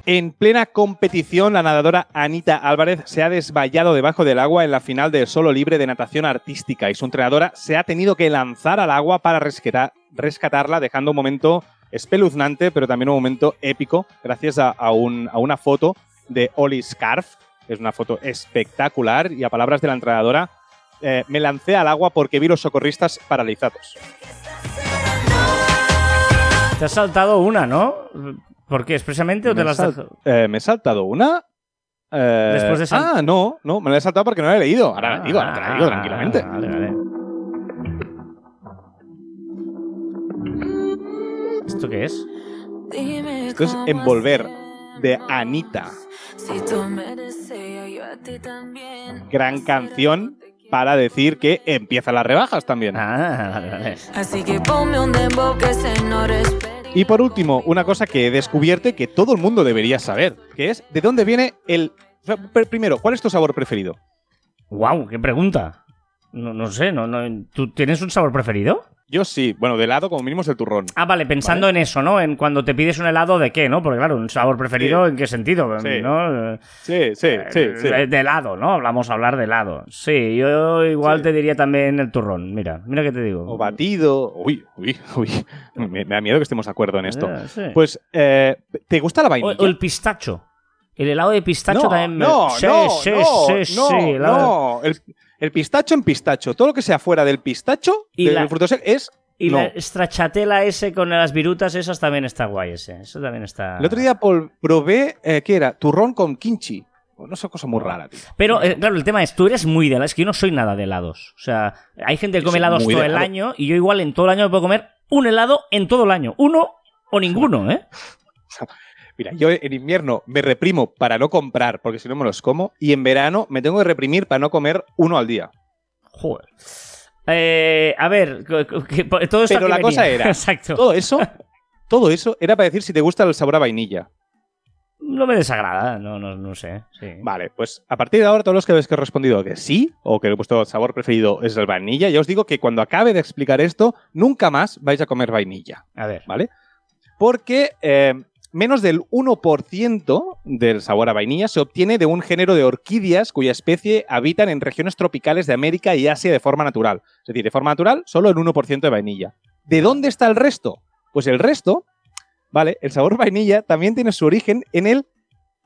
En plena competición, la nadadora Anita Álvarez se ha desmayado debajo del agua en la final del solo libre de natación artística y su entrenadora se ha tenido que lanzar al agua para rescatarla, dejando un momento espeluznante, pero también un momento épico, gracias a una foto de Oli Scarf. Es una foto espectacular y a palabras de la entrenadora, eh, me lancé al agua porque vi los socorristas paralizados. Te has saltado una, ¿no? ¿Por qué? ¿Expresamente o te la has sal- dejado? Eh, me he saltado una. Eh, Después de sal- Ah, no, no, me la he saltado porque no la he leído. Ahora la digo, ahora te la digo Ah, tranquilamente. vale, vale. ¿Esto qué es? Esto es Envolver, de Anita. Si tú me deseas, yo a ti también. Gran canción para decir que empiezan las rebajas también. Ah. Así que ponme un dembow que se no respete. Y por último, una cosa que he descubierto y que todo el mundo debería saber, que es de dónde viene el... Primero, ¿cuál es tu sabor preferido? Wow, qué pregunta. No, no sé, no, no, ¿tú tienes un sabor preferido? Yo sí, bueno, de helado como mínimo es el turrón. Ah, vale, pensando en eso, ¿no? En cuando te pides un helado de qué, ¿no? Porque claro, un sabor preferido, Sí. ¿en qué sentido? Sí. ¿No? Eh, Sí, sí, sí, sí. De, de helado, ¿no? Vamos a hablar de helado. Sí, yo igual te diría también el turrón. Mira, mira qué te digo. O batido. Uy, uy, uy. Me, me da miedo que estemos de acuerdo en esto. Eh. Pues, eh, ¿te gusta la vainilla? o el pistacho. El helado de pistacho no, también me... no, sí, no, sí, no, sí, no, sí, helado- no. El, el pistacho en pistacho. Todo lo que sea fuera del pistacho, Y del la- fruto seco, es... Y no. la stracciatella ese con las virutas, esas también está guay ese. Eso también está... El otro día probé, eh, ¿qué era? Turrón con kimchi. No es una cosa muy rara, tío. Pero, eh, claro, el tema es, tú eres muy de helados. Es que yo no soy nada de helados. O sea, hay gente que come helados todo el año y yo igual en todo el año me puedo comer un helado en todo el año. Uno o ninguno, ¿eh? Mira, yo en invierno me reprimo para no comprar, porque si no me los como, y en verano me tengo que reprimir para no comer uno al día. Joder. Eh, a ver, todo esto Pero la cosa era, Exacto. Todo eso, todo eso era para decir si te gusta el sabor a vainilla. No me desagrada, no, no, no sé. sí. Vale, pues a partir de ahora, todos los que habéis que he respondido que sí, o que vuestro sabor preferido es el vainilla, ya os digo que cuando acabe de explicar esto, nunca más vais a comer vainilla, A ver. ¿vale? Porque eh, menos del 1% del sabor a vainilla se obtiene de un género de orquídeas cuya especie habitan en regiones tropicales de América y Asia de forma natural. Es decir, de forma natural, solo el 1% de vainilla. ¿De dónde está el resto? Pues el resto, ¿vale? El sabor vainilla también tiene su origen en el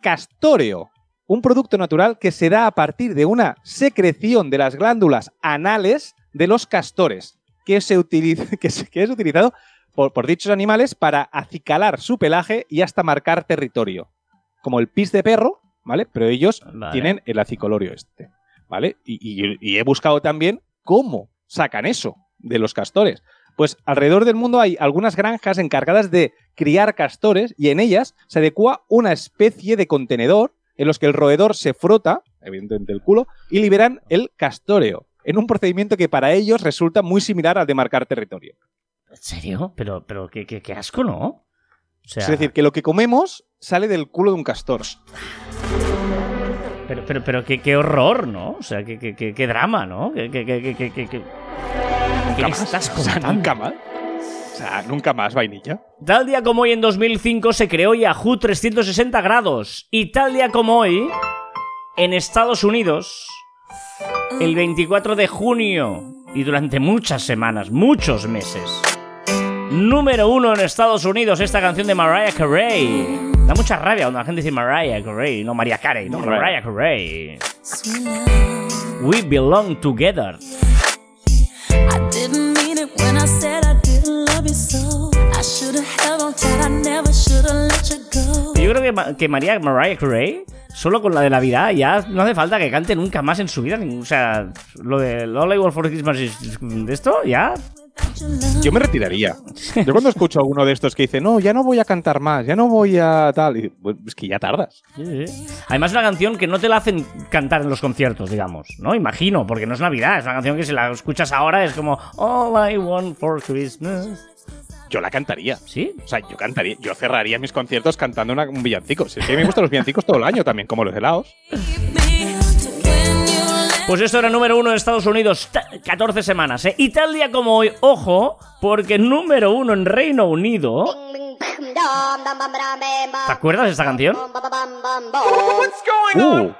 castóreo, un producto natural que se da a partir de una secreción de las glándulas anales de los castores, que, se utiliza, que, que es utilizado por, por dichos animales para acicalar su pelaje y hasta marcar territorio. Como el pis de perro, ¿vale? Pero ellos Vale. tienen el acicolorio este, ¿vale? Y, y- y he buscado también cómo sacan eso de los castores. Pues alrededor del mundo hay algunas granjas encargadas de criar castores y en ellas se adecua una especie de contenedor en los que el roedor se frota, evidentemente el culo, y liberan el castóreo, en un procedimiento que para ellos resulta muy similar al de marcar territorio. ¿En serio? Pero, pero qué, qué- qué asco, ¿no? O sea, Es decir, que lo que comemos sale del culo de un castor. pero, pero, pero qué, qué horror, ¿no? O sea, qué, qué, qué- qué drama, ¿no? ¿Qué, qué, qué, qué, qué- qué- qué- ¿Qué me estás O sea, nunca más. O sea, nunca más vainilla. Tal día como hoy en 2005 se creó Yahoo 360 grados. Y tal día como hoy, en Estados Unidos, el 24 de junio y durante muchas semanas, muchos meses, número uno en Estados Unidos esta canción de Mariah Carey. Da mucha rabia cuando la gente dice Mariah Carey, no Mariah Carey, no Mariah. Mariah Carey. We belong together. I didn't mean it when I said I didn't love you so. I should have held on tight, I never should have let you go. Yo creo que, que María, Mariah Carey, solo con la de Navidad, ya no hace falta que cante nunca más en su vida. O sea, lo de All I Want for Christmas is de esto, ya. Yo me retiraría. Yo cuando escucho a alguno de estos que dice, no, ya no voy a cantar más, ya no voy a tal, y, bueno, es que ya tardas. Además, es una canción que no te la hacen cantar en los conciertos, digamos, ¿no? Imagino, porque no es Navidad. Es una canción que si la escuchas ahora es como All I Want for Christmas. Yo la cantaría. ¿Sí? O sea, yo cantaría, yo cerraría mis conciertos cantando una- un villancico. Si es que me gustan los villancicos todo el año también, como los helados. Pues esto era número uno en Estados Unidos, ta- 14 semanas, ¿eh? Y tal día como hoy, ojo, porque número uno en Reino Unido. ¿Te acuerdas de esta canción? Uh,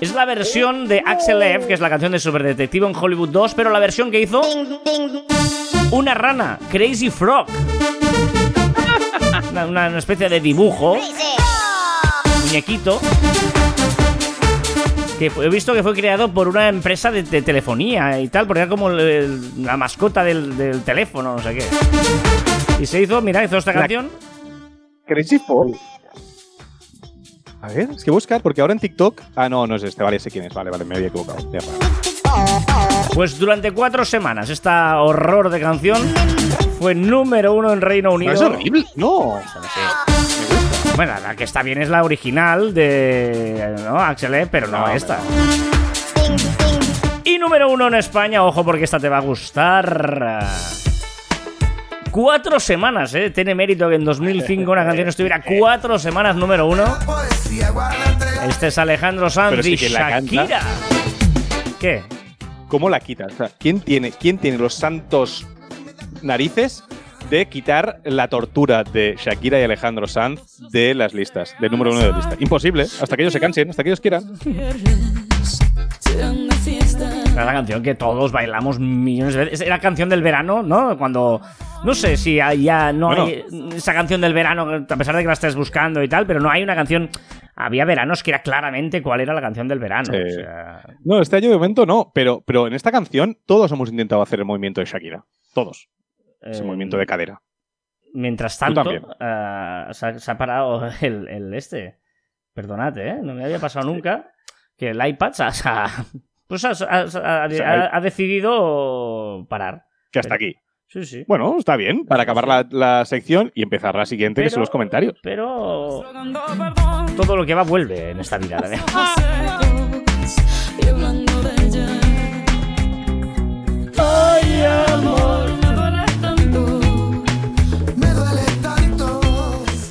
Es la versión de Axel F, que es la canción de Super Detective en Hollywood 2, pero la versión que hizo una rana, Crazy Frog. Una especie de dibujo, muñequito, que he visto que fue creado por una empresa de, de telefonía y tal, porque era como el- el- la mascota del, del teléfono, no sé qué. Y se hizo, mira, hizo esta La- canción. Crazy Frog. A ver, es que buscar, porque ahora en TikTok. Ah, no, no es este, vale, sé quién es. Vale, vale, me había equivocado. Ya. Pues durante cuatro semanas esta horror de canción fue número uno en Reino No, Unido. es horrible. No. No sé. Bueno, la que está bien es la original de ¿no? Axel F, pero no No, esta. número uno en España, ojo porque esta te va a gustar. Cuatro semanas, ¿eh? Tiene mérito que en 2005 una canción estuviera cuatro semanas número uno. Este es Alejandro Sanz sí y. Shakira. ¿Qué? ¿Cómo la quitas? O sea, ¿quién tiene, ¿quién tiene los santos narices de quitar la tortura de Shakira y Alejandro Sanz de las listas, del número uno de la lista? Imposible, hasta que ellos se cansen, hasta que ellos quieran. Era la canción que todos bailamos millones de veces. Era canción del verano, ¿no? Cuando. No sé si hay- ya no Bueno. hay esa canción del verano, a pesar de que la estés buscando y tal, pero no hay una canción. Había veranos que era claramente cuál era la canción del verano. Sí. o sea, No, este año de momento no, pero, pero en esta canción todos hemos intentado hacer el movimiento de Shakira. Todos. Ese eh, movimiento de cadera. Mientras tanto, eh, se, ha, se ha parado el, el este. Perdonad, ¿eh? No me había pasado nunca que el iPad se ha, se ha- pues ha- decidido parar. Que hasta pero- aquí. Sí, sí. Bueno, está bien, para acabar la, la sección y empezar la siguiente, que son los comentarios. Pero todo lo que va vuelve en esta vida. ¿eh? Y hablando de ella. Ay, amor,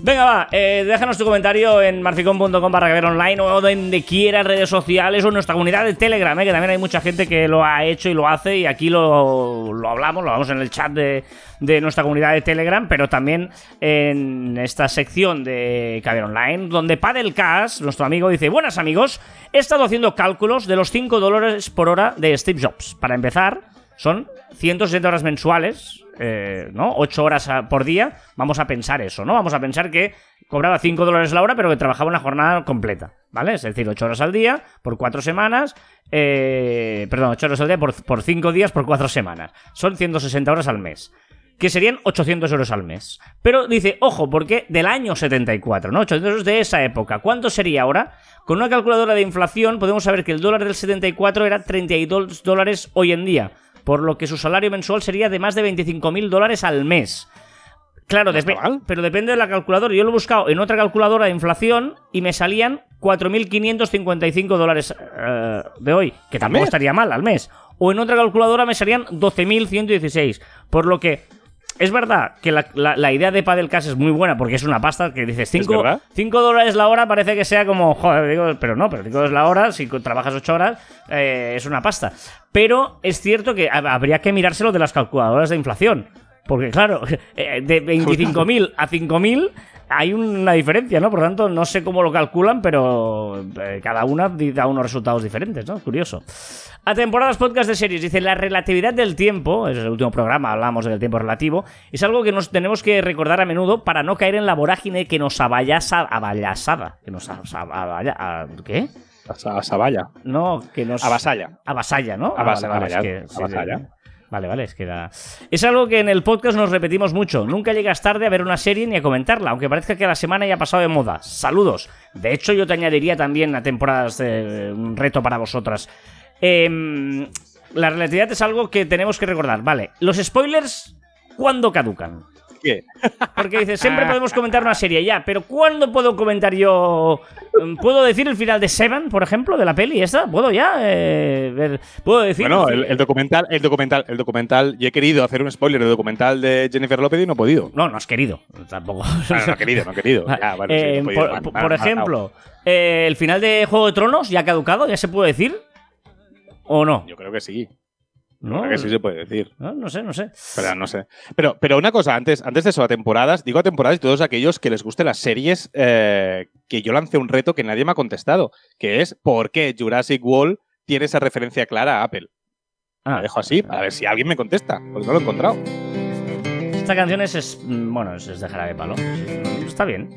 Venga, va, eh, déjanos tu comentario en marficon.com barra caber online o donde quieras, redes sociales o en nuestra comunidad de Telegram, eh, que también hay mucha gente que lo ha hecho y lo hace y aquí lo, lo hablamos, lo hablamos en el chat de, de nuestra comunidad de Telegram, pero también en esta sección de Caber Online, donde Padelcast, nuestro amigo, dice, buenas amigos, he estado haciendo cálculos de los 5 dólares por hora de Steve Jobs. Para empezar, son 160 horas mensuales, eh, ¿no? 8 horas por día. Vamos a pensar eso, ¿no? Vamos a pensar que cobraba 5 dólares la hora, pero que trabajaba una jornada completa, ¿vale? Es decir, 8 horas al día por 4 semanas. eh, perdón, 8 horas al día por, por 5 días por 4 semanas. Son 160 horas al mes. Que serían 800 euros al mes. Pero dice, ojo, porque del año 74, ¿no? 800 euros de esa época. ¿Cuánto sería ahora? Con una calculadora de inflación podemos saber que el dólar del 74 era 32 dólares hoy en día por lo que su salario mensual sería de más de 25.000 dólares al mes. Claro, No pero depende de la calculadora. Yo lo he buscado en otra calculadora de inflación y me salían 4.555 dólares eh, de hoy, que tampoco estaría mal al mes. O en otra calculadora me salían 12.116. Por lo que es verdad que la, la- la idea de Padelcast es muy buena porque es una pasta que dices 5 verdad. dólares la hora parece que sea como, joder, digo, pero no, pero 5 dólares la hora, si trabajas 8 horas, eh, es una pasta. Pero es cierto que hab- habría que mirárselo de las calculadoras de inflación. Porque claro, eh, de 25.000 a 5.000 hay una diferencia, ¿no? Por lo tanto, no sé cómo lo calculan, pero eh, cada una da unos resultados diferentes, ¿no? Curioso. A temporadas podcast de series, dice la relatividad del tiempo, es el último programa, hablamos del tiempo relativo, es algo que nos tenemos que recordar a menudo para no caer en la vorágine que nos abayasa, abayasada, que nos abaya- a- ¿qué? A, a Sabaya. No, que nos Avasalla. avasalla, ¿no? Ah, vale, vale, es avasalla, que- sí, avasalla. sí. Vale, vale, es que era... Es algo que en el podcast nos repetimos mucho. Nunca llegas tarde a ver una serie ni a comentarla, aunque parezca que la semana ya ha pasado de moda. Saludos. De hecho, yo te añadiría también a temporadas de un reto para vosotras. Em, la relatividad es algo que tenemos que recordar. Vale, los spoilers, ¿cuándo caducan? ¿Qué? Porque dice, siempre podemos comentar una serie ya, pero ¿cuándo puedo comentar yo? Mm, ¿Puedo decir el final de Seven, por ejemplo, de la peli esta? ¿Puedo ya? eh, ver- ¿Puedo decir? Bueno, el, el documental, el documental, el documental, y he querido hacer un spoiler del documental de Jennifer López y no he podido. No, no has querido. Tampoco. Bueno, no he querido, no he querido. Ya, bueno, sí, no Eh, he podido. por, ejemplo, eh, ¿el final de Juego de Tronos ya ha caducado? ¿Ya se puede decir? ¿O no? Yo creo que sí. ¿No? Que sí se puede decir. No, no sé, no sé. Pero no sé. Pero, pero una cosa, antes, antes de eso, a temporadas, digo a temporadas y todos aquellos que les gusten las series, eh, que yo lancé un reto que nadie me ha contestado, que es ¿por qué Jurassic World tiene esa referencia clara a Apple? Ah, La dejo así, a ver si alguien me contesta, porque no lo he encontrado. Esta canción es, es- mm, bueno, es, es de jarabe palo. Está bien.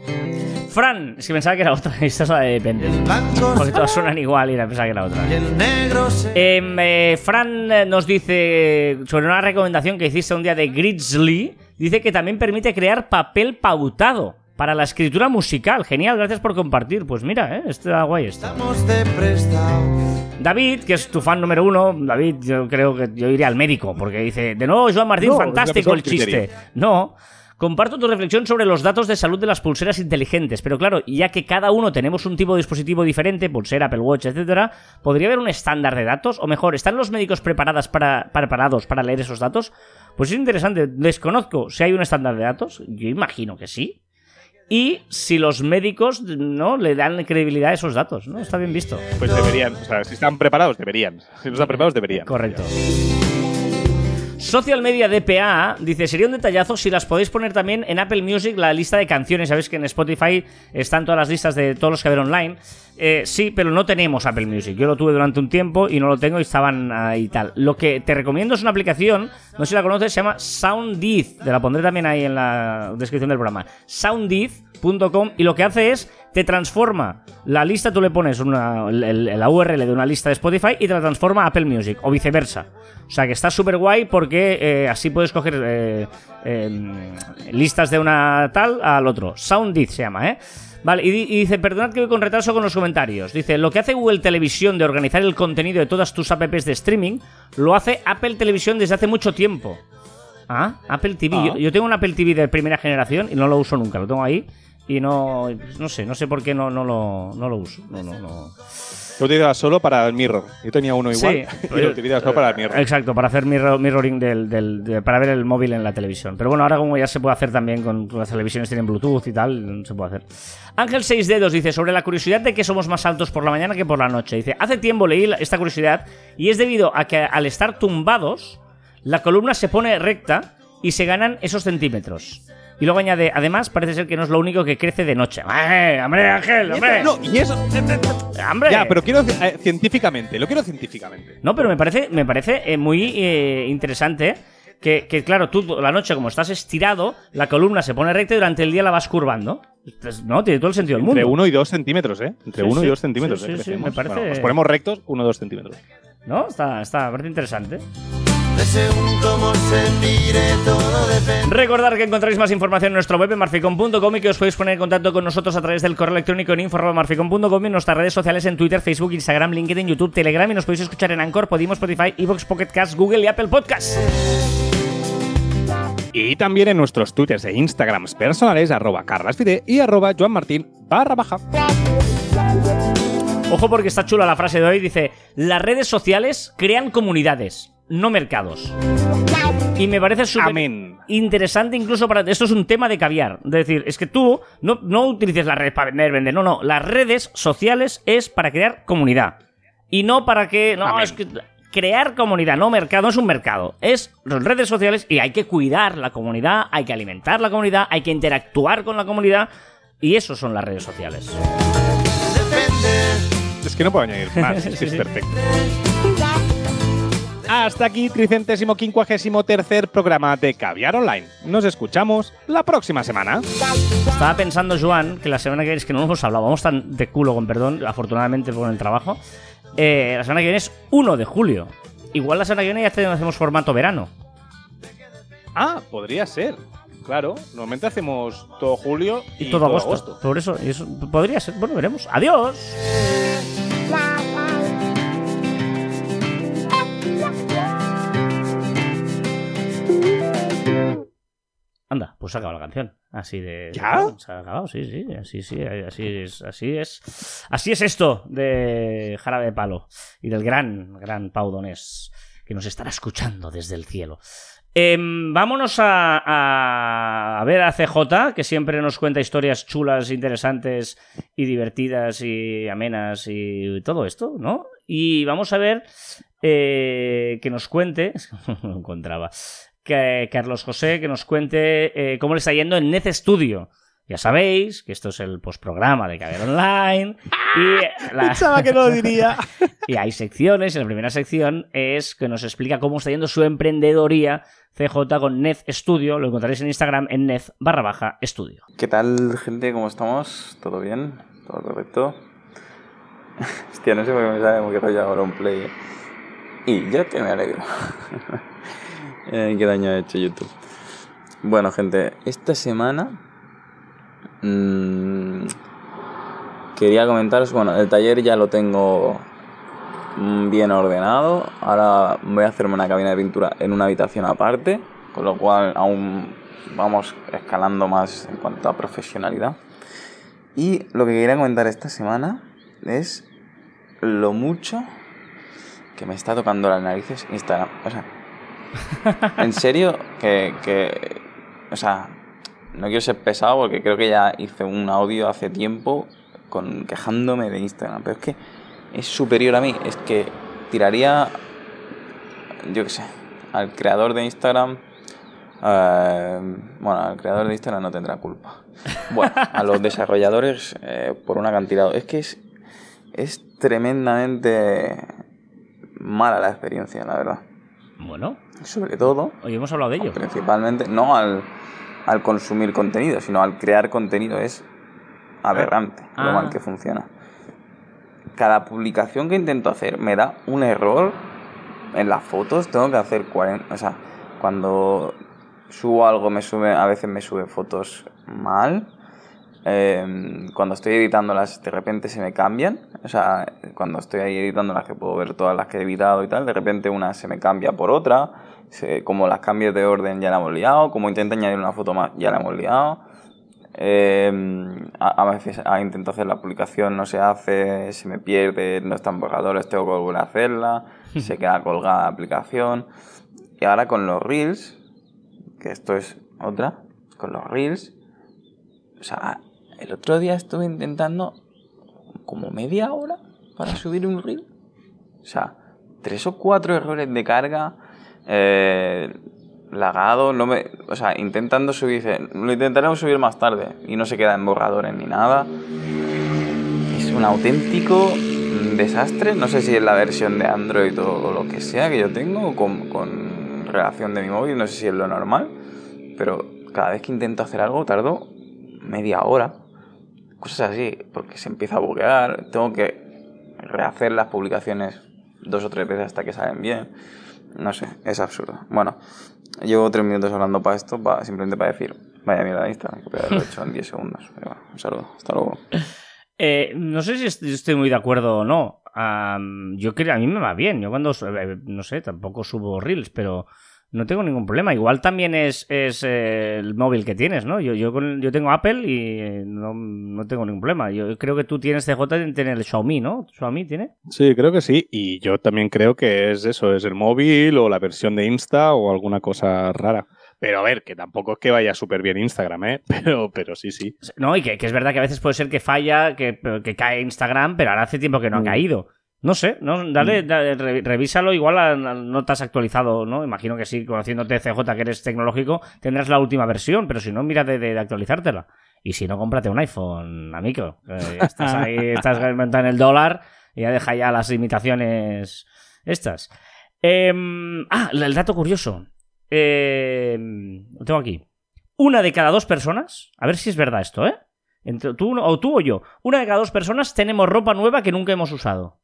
Fran, es que pensaba que era otra. Esta es la de. Blanco Porque todas suenan igual y pensaba que era otra. Em, eh, Fran eh, nos dice sobre una recomendación que hiciste un día de Grizzly. Dice que también permite crear papel pautado para la escritura musical. Genial, gracias por compartir. Pues mira, eh, está guay esto. estamos de prestado. David, que es tu fan número uno, David, yo creo que yo iría al médico, porque dice, de nuevo, Joan Martín, No, fantástico el chiste. No, Comparto tu reflexión sobre los datos de salud de las pulseras inteligentes, pero claro, ya que cada uno tenemos un tipo de dispositivo diferente, pulsera, Apple Watch, etcétera, ¿podría haber un estándar de datos? O mejor, ¿están los médicos preparadas para, preparados para leer esos datos? Pues es interesante, desconozco si hay un estándar de datos, yo imagino que sí. Y si los médicos no le dan credibilidad a esos datos, ¿no? Está bien visto. Pues deberían, o sea, si están preparados, deberían. Si no están preparados, deberían. Correcto. Social Media DPA dice, sería un detallazo si las podéis poner también en Apple Music la lista de canciones. Sabéis que en Spotify están todas las listas de todos los que ver online. Eh, sí, pero no tenemos Apple Music. Yo lo tuve durante un tiempo y no lo tengo y estaban ahí tal. Lo que te recomiendo es una aplicación, no sé si la conoces, se llama Soundeath. Te la pondré también ahí en la descripción del programa. Soundeath.com y lo que hace es te transforma la lista, tú le pones una, la URL de una lista de Spotify y te la transforma a Apple Music o viceversa. O sea que está súper guay porque eh, así puedes coger eh, eh, listas de una tal al otro. Soundeath se llama, ¿eh? Vale, y, di- y dice, perdonad que voy con retraso con los comentarios. Dice, lo que hace Google Televisión de organizar el contenido de todas tus apps de streaming, lo hace Apple Televisión desde hace mucho tiempo. Ah, Apple TV. Ah. Yo, yo tengo un Apple TV de primera generación y no lo uso nunca, lo tengo ahí. Y no, no sé, no sé por qué no, no, lo, no lo uso. No, no, no. Lo utilizaba solo para el mirror. Yo tenía uno igual Sí, y lo utilizaba solo para el mirror. Exacto, para hacer mirror- mirroring del, del- de- para ver el móvil en la televisión. Pero bueno, ahora como ya se puede hacer también con las televisiones tienen Bluetooth y tal, se puede hacer. Ángel 6 dedos dice sobre la curiosidad de que somos más altos por la mañana que por la noche. Dice, hace tiempo leí esta curiosidad y es debido a que al estar tumbados, la columna se pone recta y se ganan esos centímetros. Y luego añade, además parece ser que no es lo único que crece de noche. ¡Eh, hombre, Ángel, hombre! No, y eso. ¡Hombre! Ya, pero quiero eh, científicamente. Lo quiero científicamente. No, pero me parece, me parece eh, muy eh, interesante que, que, claro, tú la noche, como estás estirado, la columna se pone recta y durante el día la vas curvando. Entonces, no, tiene todo el sentido del mundo. Entre 1 y 2 centímetros, ¿eh? Entre Sí, 1 sí. y 2 centímetros. Sí, eh, sí, sí, crecemos. me parece- Bueno, nos ponemos rectos, 1 o 2 centímetros. ¿No? Está, está, parece interesante. De según cómo se mire, todo depende. Recordar que encontráis más información en nuestro web en marficom.com y que os podéis poner en contacto con nosotros a través del correo electrónico en info.marficom.com y en nuestras redes sociales en Twitter, Facebook, Instagram, LinkedIn, YouTube, Telegram y nos podéis escuchar en Anchor, Podimo, Spotify, Evox, Pocket Cast, Google y Apple Podcasts. Y también en nuestros twitters e instagrams personales, arroba carlasfide y arroba joanmartin barra baja. Ojo porque está chula la frase de hoy. Dice, las redes sociales crean comunidades, no mercados. Y me parece súper interesante incluso para... Esto es un tema de caviar. Es decir, es que tú no, no utilices las redes para vender, vender. No, no. Las redes sociales es para crear comunidad. Y no para que... No, Amén. es que... Crear comunidad, no mercado, no es un mercado. Es las redes sociales y hay que cuidar la comunidad, hay que alimentar la comunidad, hay que interactuar con la comunidad. Y eso son las redes sociales. Depende. Es que no puedo añadir más, es perfecto. Hasta aquí, tricentésimo quincuagésimo tercer programa de Caviar Online. Nos escuchamos la próxima semana. Estaba pensando, Joan, que la semana que viene es que no hemos hablado, vamos tan de culo, con perdón, afortunadamente con el trabajo. Eh, la semana que viene es 1 de julio. Igual la semana que viene ya hacemos formato verano. Ah, podría ser. Claro, normalmente hacemos todo julio y, Y todo, agosto. Por eso, eso podría ser. Bueno, veremos. ¡Adiós! Anda, pues se ha acabado la canción. Así de. ¿Ya? Se ha acabado, sí, sí. Así, sí. Así es. Así es. Así es esto de Jarabe de Palo. Y del gran, gran Pau Donés, que nos estará escuchando desde el cielo. Em, vámonos a, a- a ver a CJ, que siempre nos cuenta historias chulas, interesantes y divertidas y amenas y todo esto, ¿no? Y vamos a ver eh, que nos cuente, no encontraba, que Carlos José, que nos cuente eh, cómo le está yendo en Net Studio. Ya sabéis que esto es el postprograma de Caber Online y la- Pensaba que no lo diría. y hay secciones, y la primera sección es que nos explica cómo está yendo su emprendedoría CJ con Nez Studio. Lo encontraréis en Instagram en Nez barra baja estudio. ¿Qué tal, gente? ¿Cómo estamos? ¿Todo bien? ¿Todo correcto? Hostia, no sé por qué me sale muy rollo ahora un play. ¿eh? Y yo que me alegro. Eh, ¿Qué daño ha hecho YouTube? Bueno, gente, esta semana mm, quería comentaros, bueno, el taller ya lo tengo mm, bien ordenado. Ahora voy a hacerme una cabina de pintura en una habitación aparte, con lo cual aún vamos escalando más en cuanto a profesionalidad. Y lo que quería comentar esta semana es lo mucho que me está tocando las narices Instagram. O sea, en serio, que, que, o sea, no quiero ser pesado porque creo que ya hice un audio hace tiempo con, quejándome de Instagram, pero es que es superior a mí, es que tiraría, yo qué sé, al creador de Instagram, eh, bueno, al creador de Instagram no tendrá culpa. Bueno, a los desarrolladores eh, por un acantilado. Es que es, es tremendamente mala la experiencia, la verdad. Bueno, Sobre todo, hoy hemos hablado de ello. principalmente, no al, al consumir contenido, sino al crear contenido. Es aberrante Ah. lo mal que funciona. Cada publicación que intento hacer me da un error en las fotos. Tengo que hacer 40. O sea, cuando subo algo, me sube, a veces me sube fotos mal. Eh, cuando estoy editándolas, de repente se me cambian. O sea, cuando estoy ahí editándolas, que puedo ver todas las que he editado y tal, de repente una se me cambia por otra. Se- como las cambios de orden ya la hemos liado. Como intento añadir una foto más, ya la hemos liado. Eh, a, a veces a, intento hacer la publicación, no se hace, se me pierde, no están borradores, tengo que volver a hacerla, se queda colgada la aplicación. Y ahora con los Reels, que esto es otra, con los Reels, o sea, el otro día estuve intentando como media hora para subir un Reel. O sea, tres o cuatro errores de carga, eh, lagado, no me, o sea, intentando subir, lo intentaremos subir más tarde y no se queda en borradores ni nada. Es un auténtico desastre, no sé si es la versión de Android o lo que sea que yo tengo con relación de mi móvil, no sé si es lo normal, pero cada vez que intento hacer algo tardo media hora, cosas así, porque se empieza a buguear, tengo que rehacer las publicaciones dos o tres veces hasta que salen bien. No sé, es absurdo. Bueno, llevo tres minutos hablando para esto, simplemente para decir, vaya mierda de Instagram, que haberlo hecho en 10 segundos. Pero bueno, un saludo, hasta luego. Eh, no sé si est- estoy muy de acuerdo o no. Am, yo creo, a mí me va bien. Yo cuando, eh, no sé, tampoco subo reels, pero no tengo ningún problema. Igual también es, es eh, el móvil que tienes, ¿no? Yo, yo, con- yo tengo Apple y eh, no, no tengo ningún problema. Yo creo que tú tienes CJ en tener el Xiaomi, ¿no? ¿Xiaomi tiene? Sí, creo que sí. Y yo también creo que es eso, es el móvil o la versión de Insta o alguna cosa rara. Pero a ver, que tampoco es que vaya súper bien Instagram, ¿eh? Pero, pero sí, sí. No, y que, que es verdad que a veces puede ser que falla, que, que cae Instagram, pero ahora hace tiempo que no ha Mm. caído. No sé, no, dale, dale, re- revísalo, igual no te has actualizado, ¿no? Imagino que sí, conociéndote CJ que eres tecnológico, tendrás la última versión, pero si no, mira de, de- actualizártela. Y si no, cómprate un iPhone, amigo. Eh, estás ahí, estás en el dólar y ya deja ya las limitaciones estas. Em, ah, el dato curioso. Em, lo tengo aquí. Una de cada dos personas, a ver si es verdad esto, ¿eh? Entre tú o tú o yo, una de cada dos personas tenemos ropa nueva que nunca hemos usado.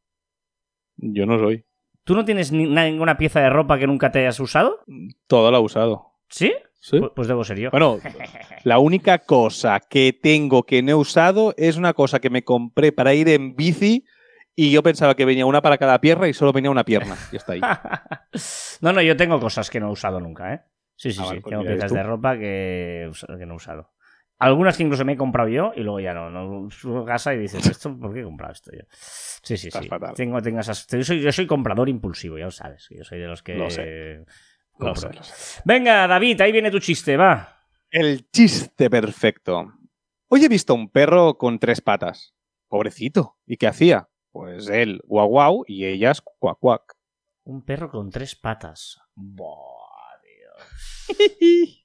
Yo no soy. ¿Tú no tienes ni- ninguna pieza de ropa que nunca te hayas usado? Todo lo he usado. ¿Sí? Sí. Pu- Pues debo ser yo. Bueno, la única cosa que tengo que no he usado es una cosa que me compré para ir en bici y yo pensaba que venía una para cada pierna y solo venía una pierna. Y está ahí. no, no, yo tengo cosas que no he usado nunca, ¿eh? Sí, sí, Ah, sí. vale, pues tengo piezas tú. de ropa que, que no he usado. Algunas que incluso me he comprado yo y luego ya no. no casa y dices, ¿esto por qué he comprado esto yo? Sí, sí, Estás sí. fatal. Tengo, tengo esas. Yo soy, yo soy comprador impulsivo, ya lo sabes. Yo soy de los que. Lo sé. Lo compro. sé, lo sé. Venga, David, ahí viene tu chiste, va. El chiste perfecto. Hoy he visto a un perro con tres patas. Pobrecito. ¿Y qué hacía? Pues él, guau guau, y ellas, cuac cuac. Un perro con tres patas. Buah, Dios.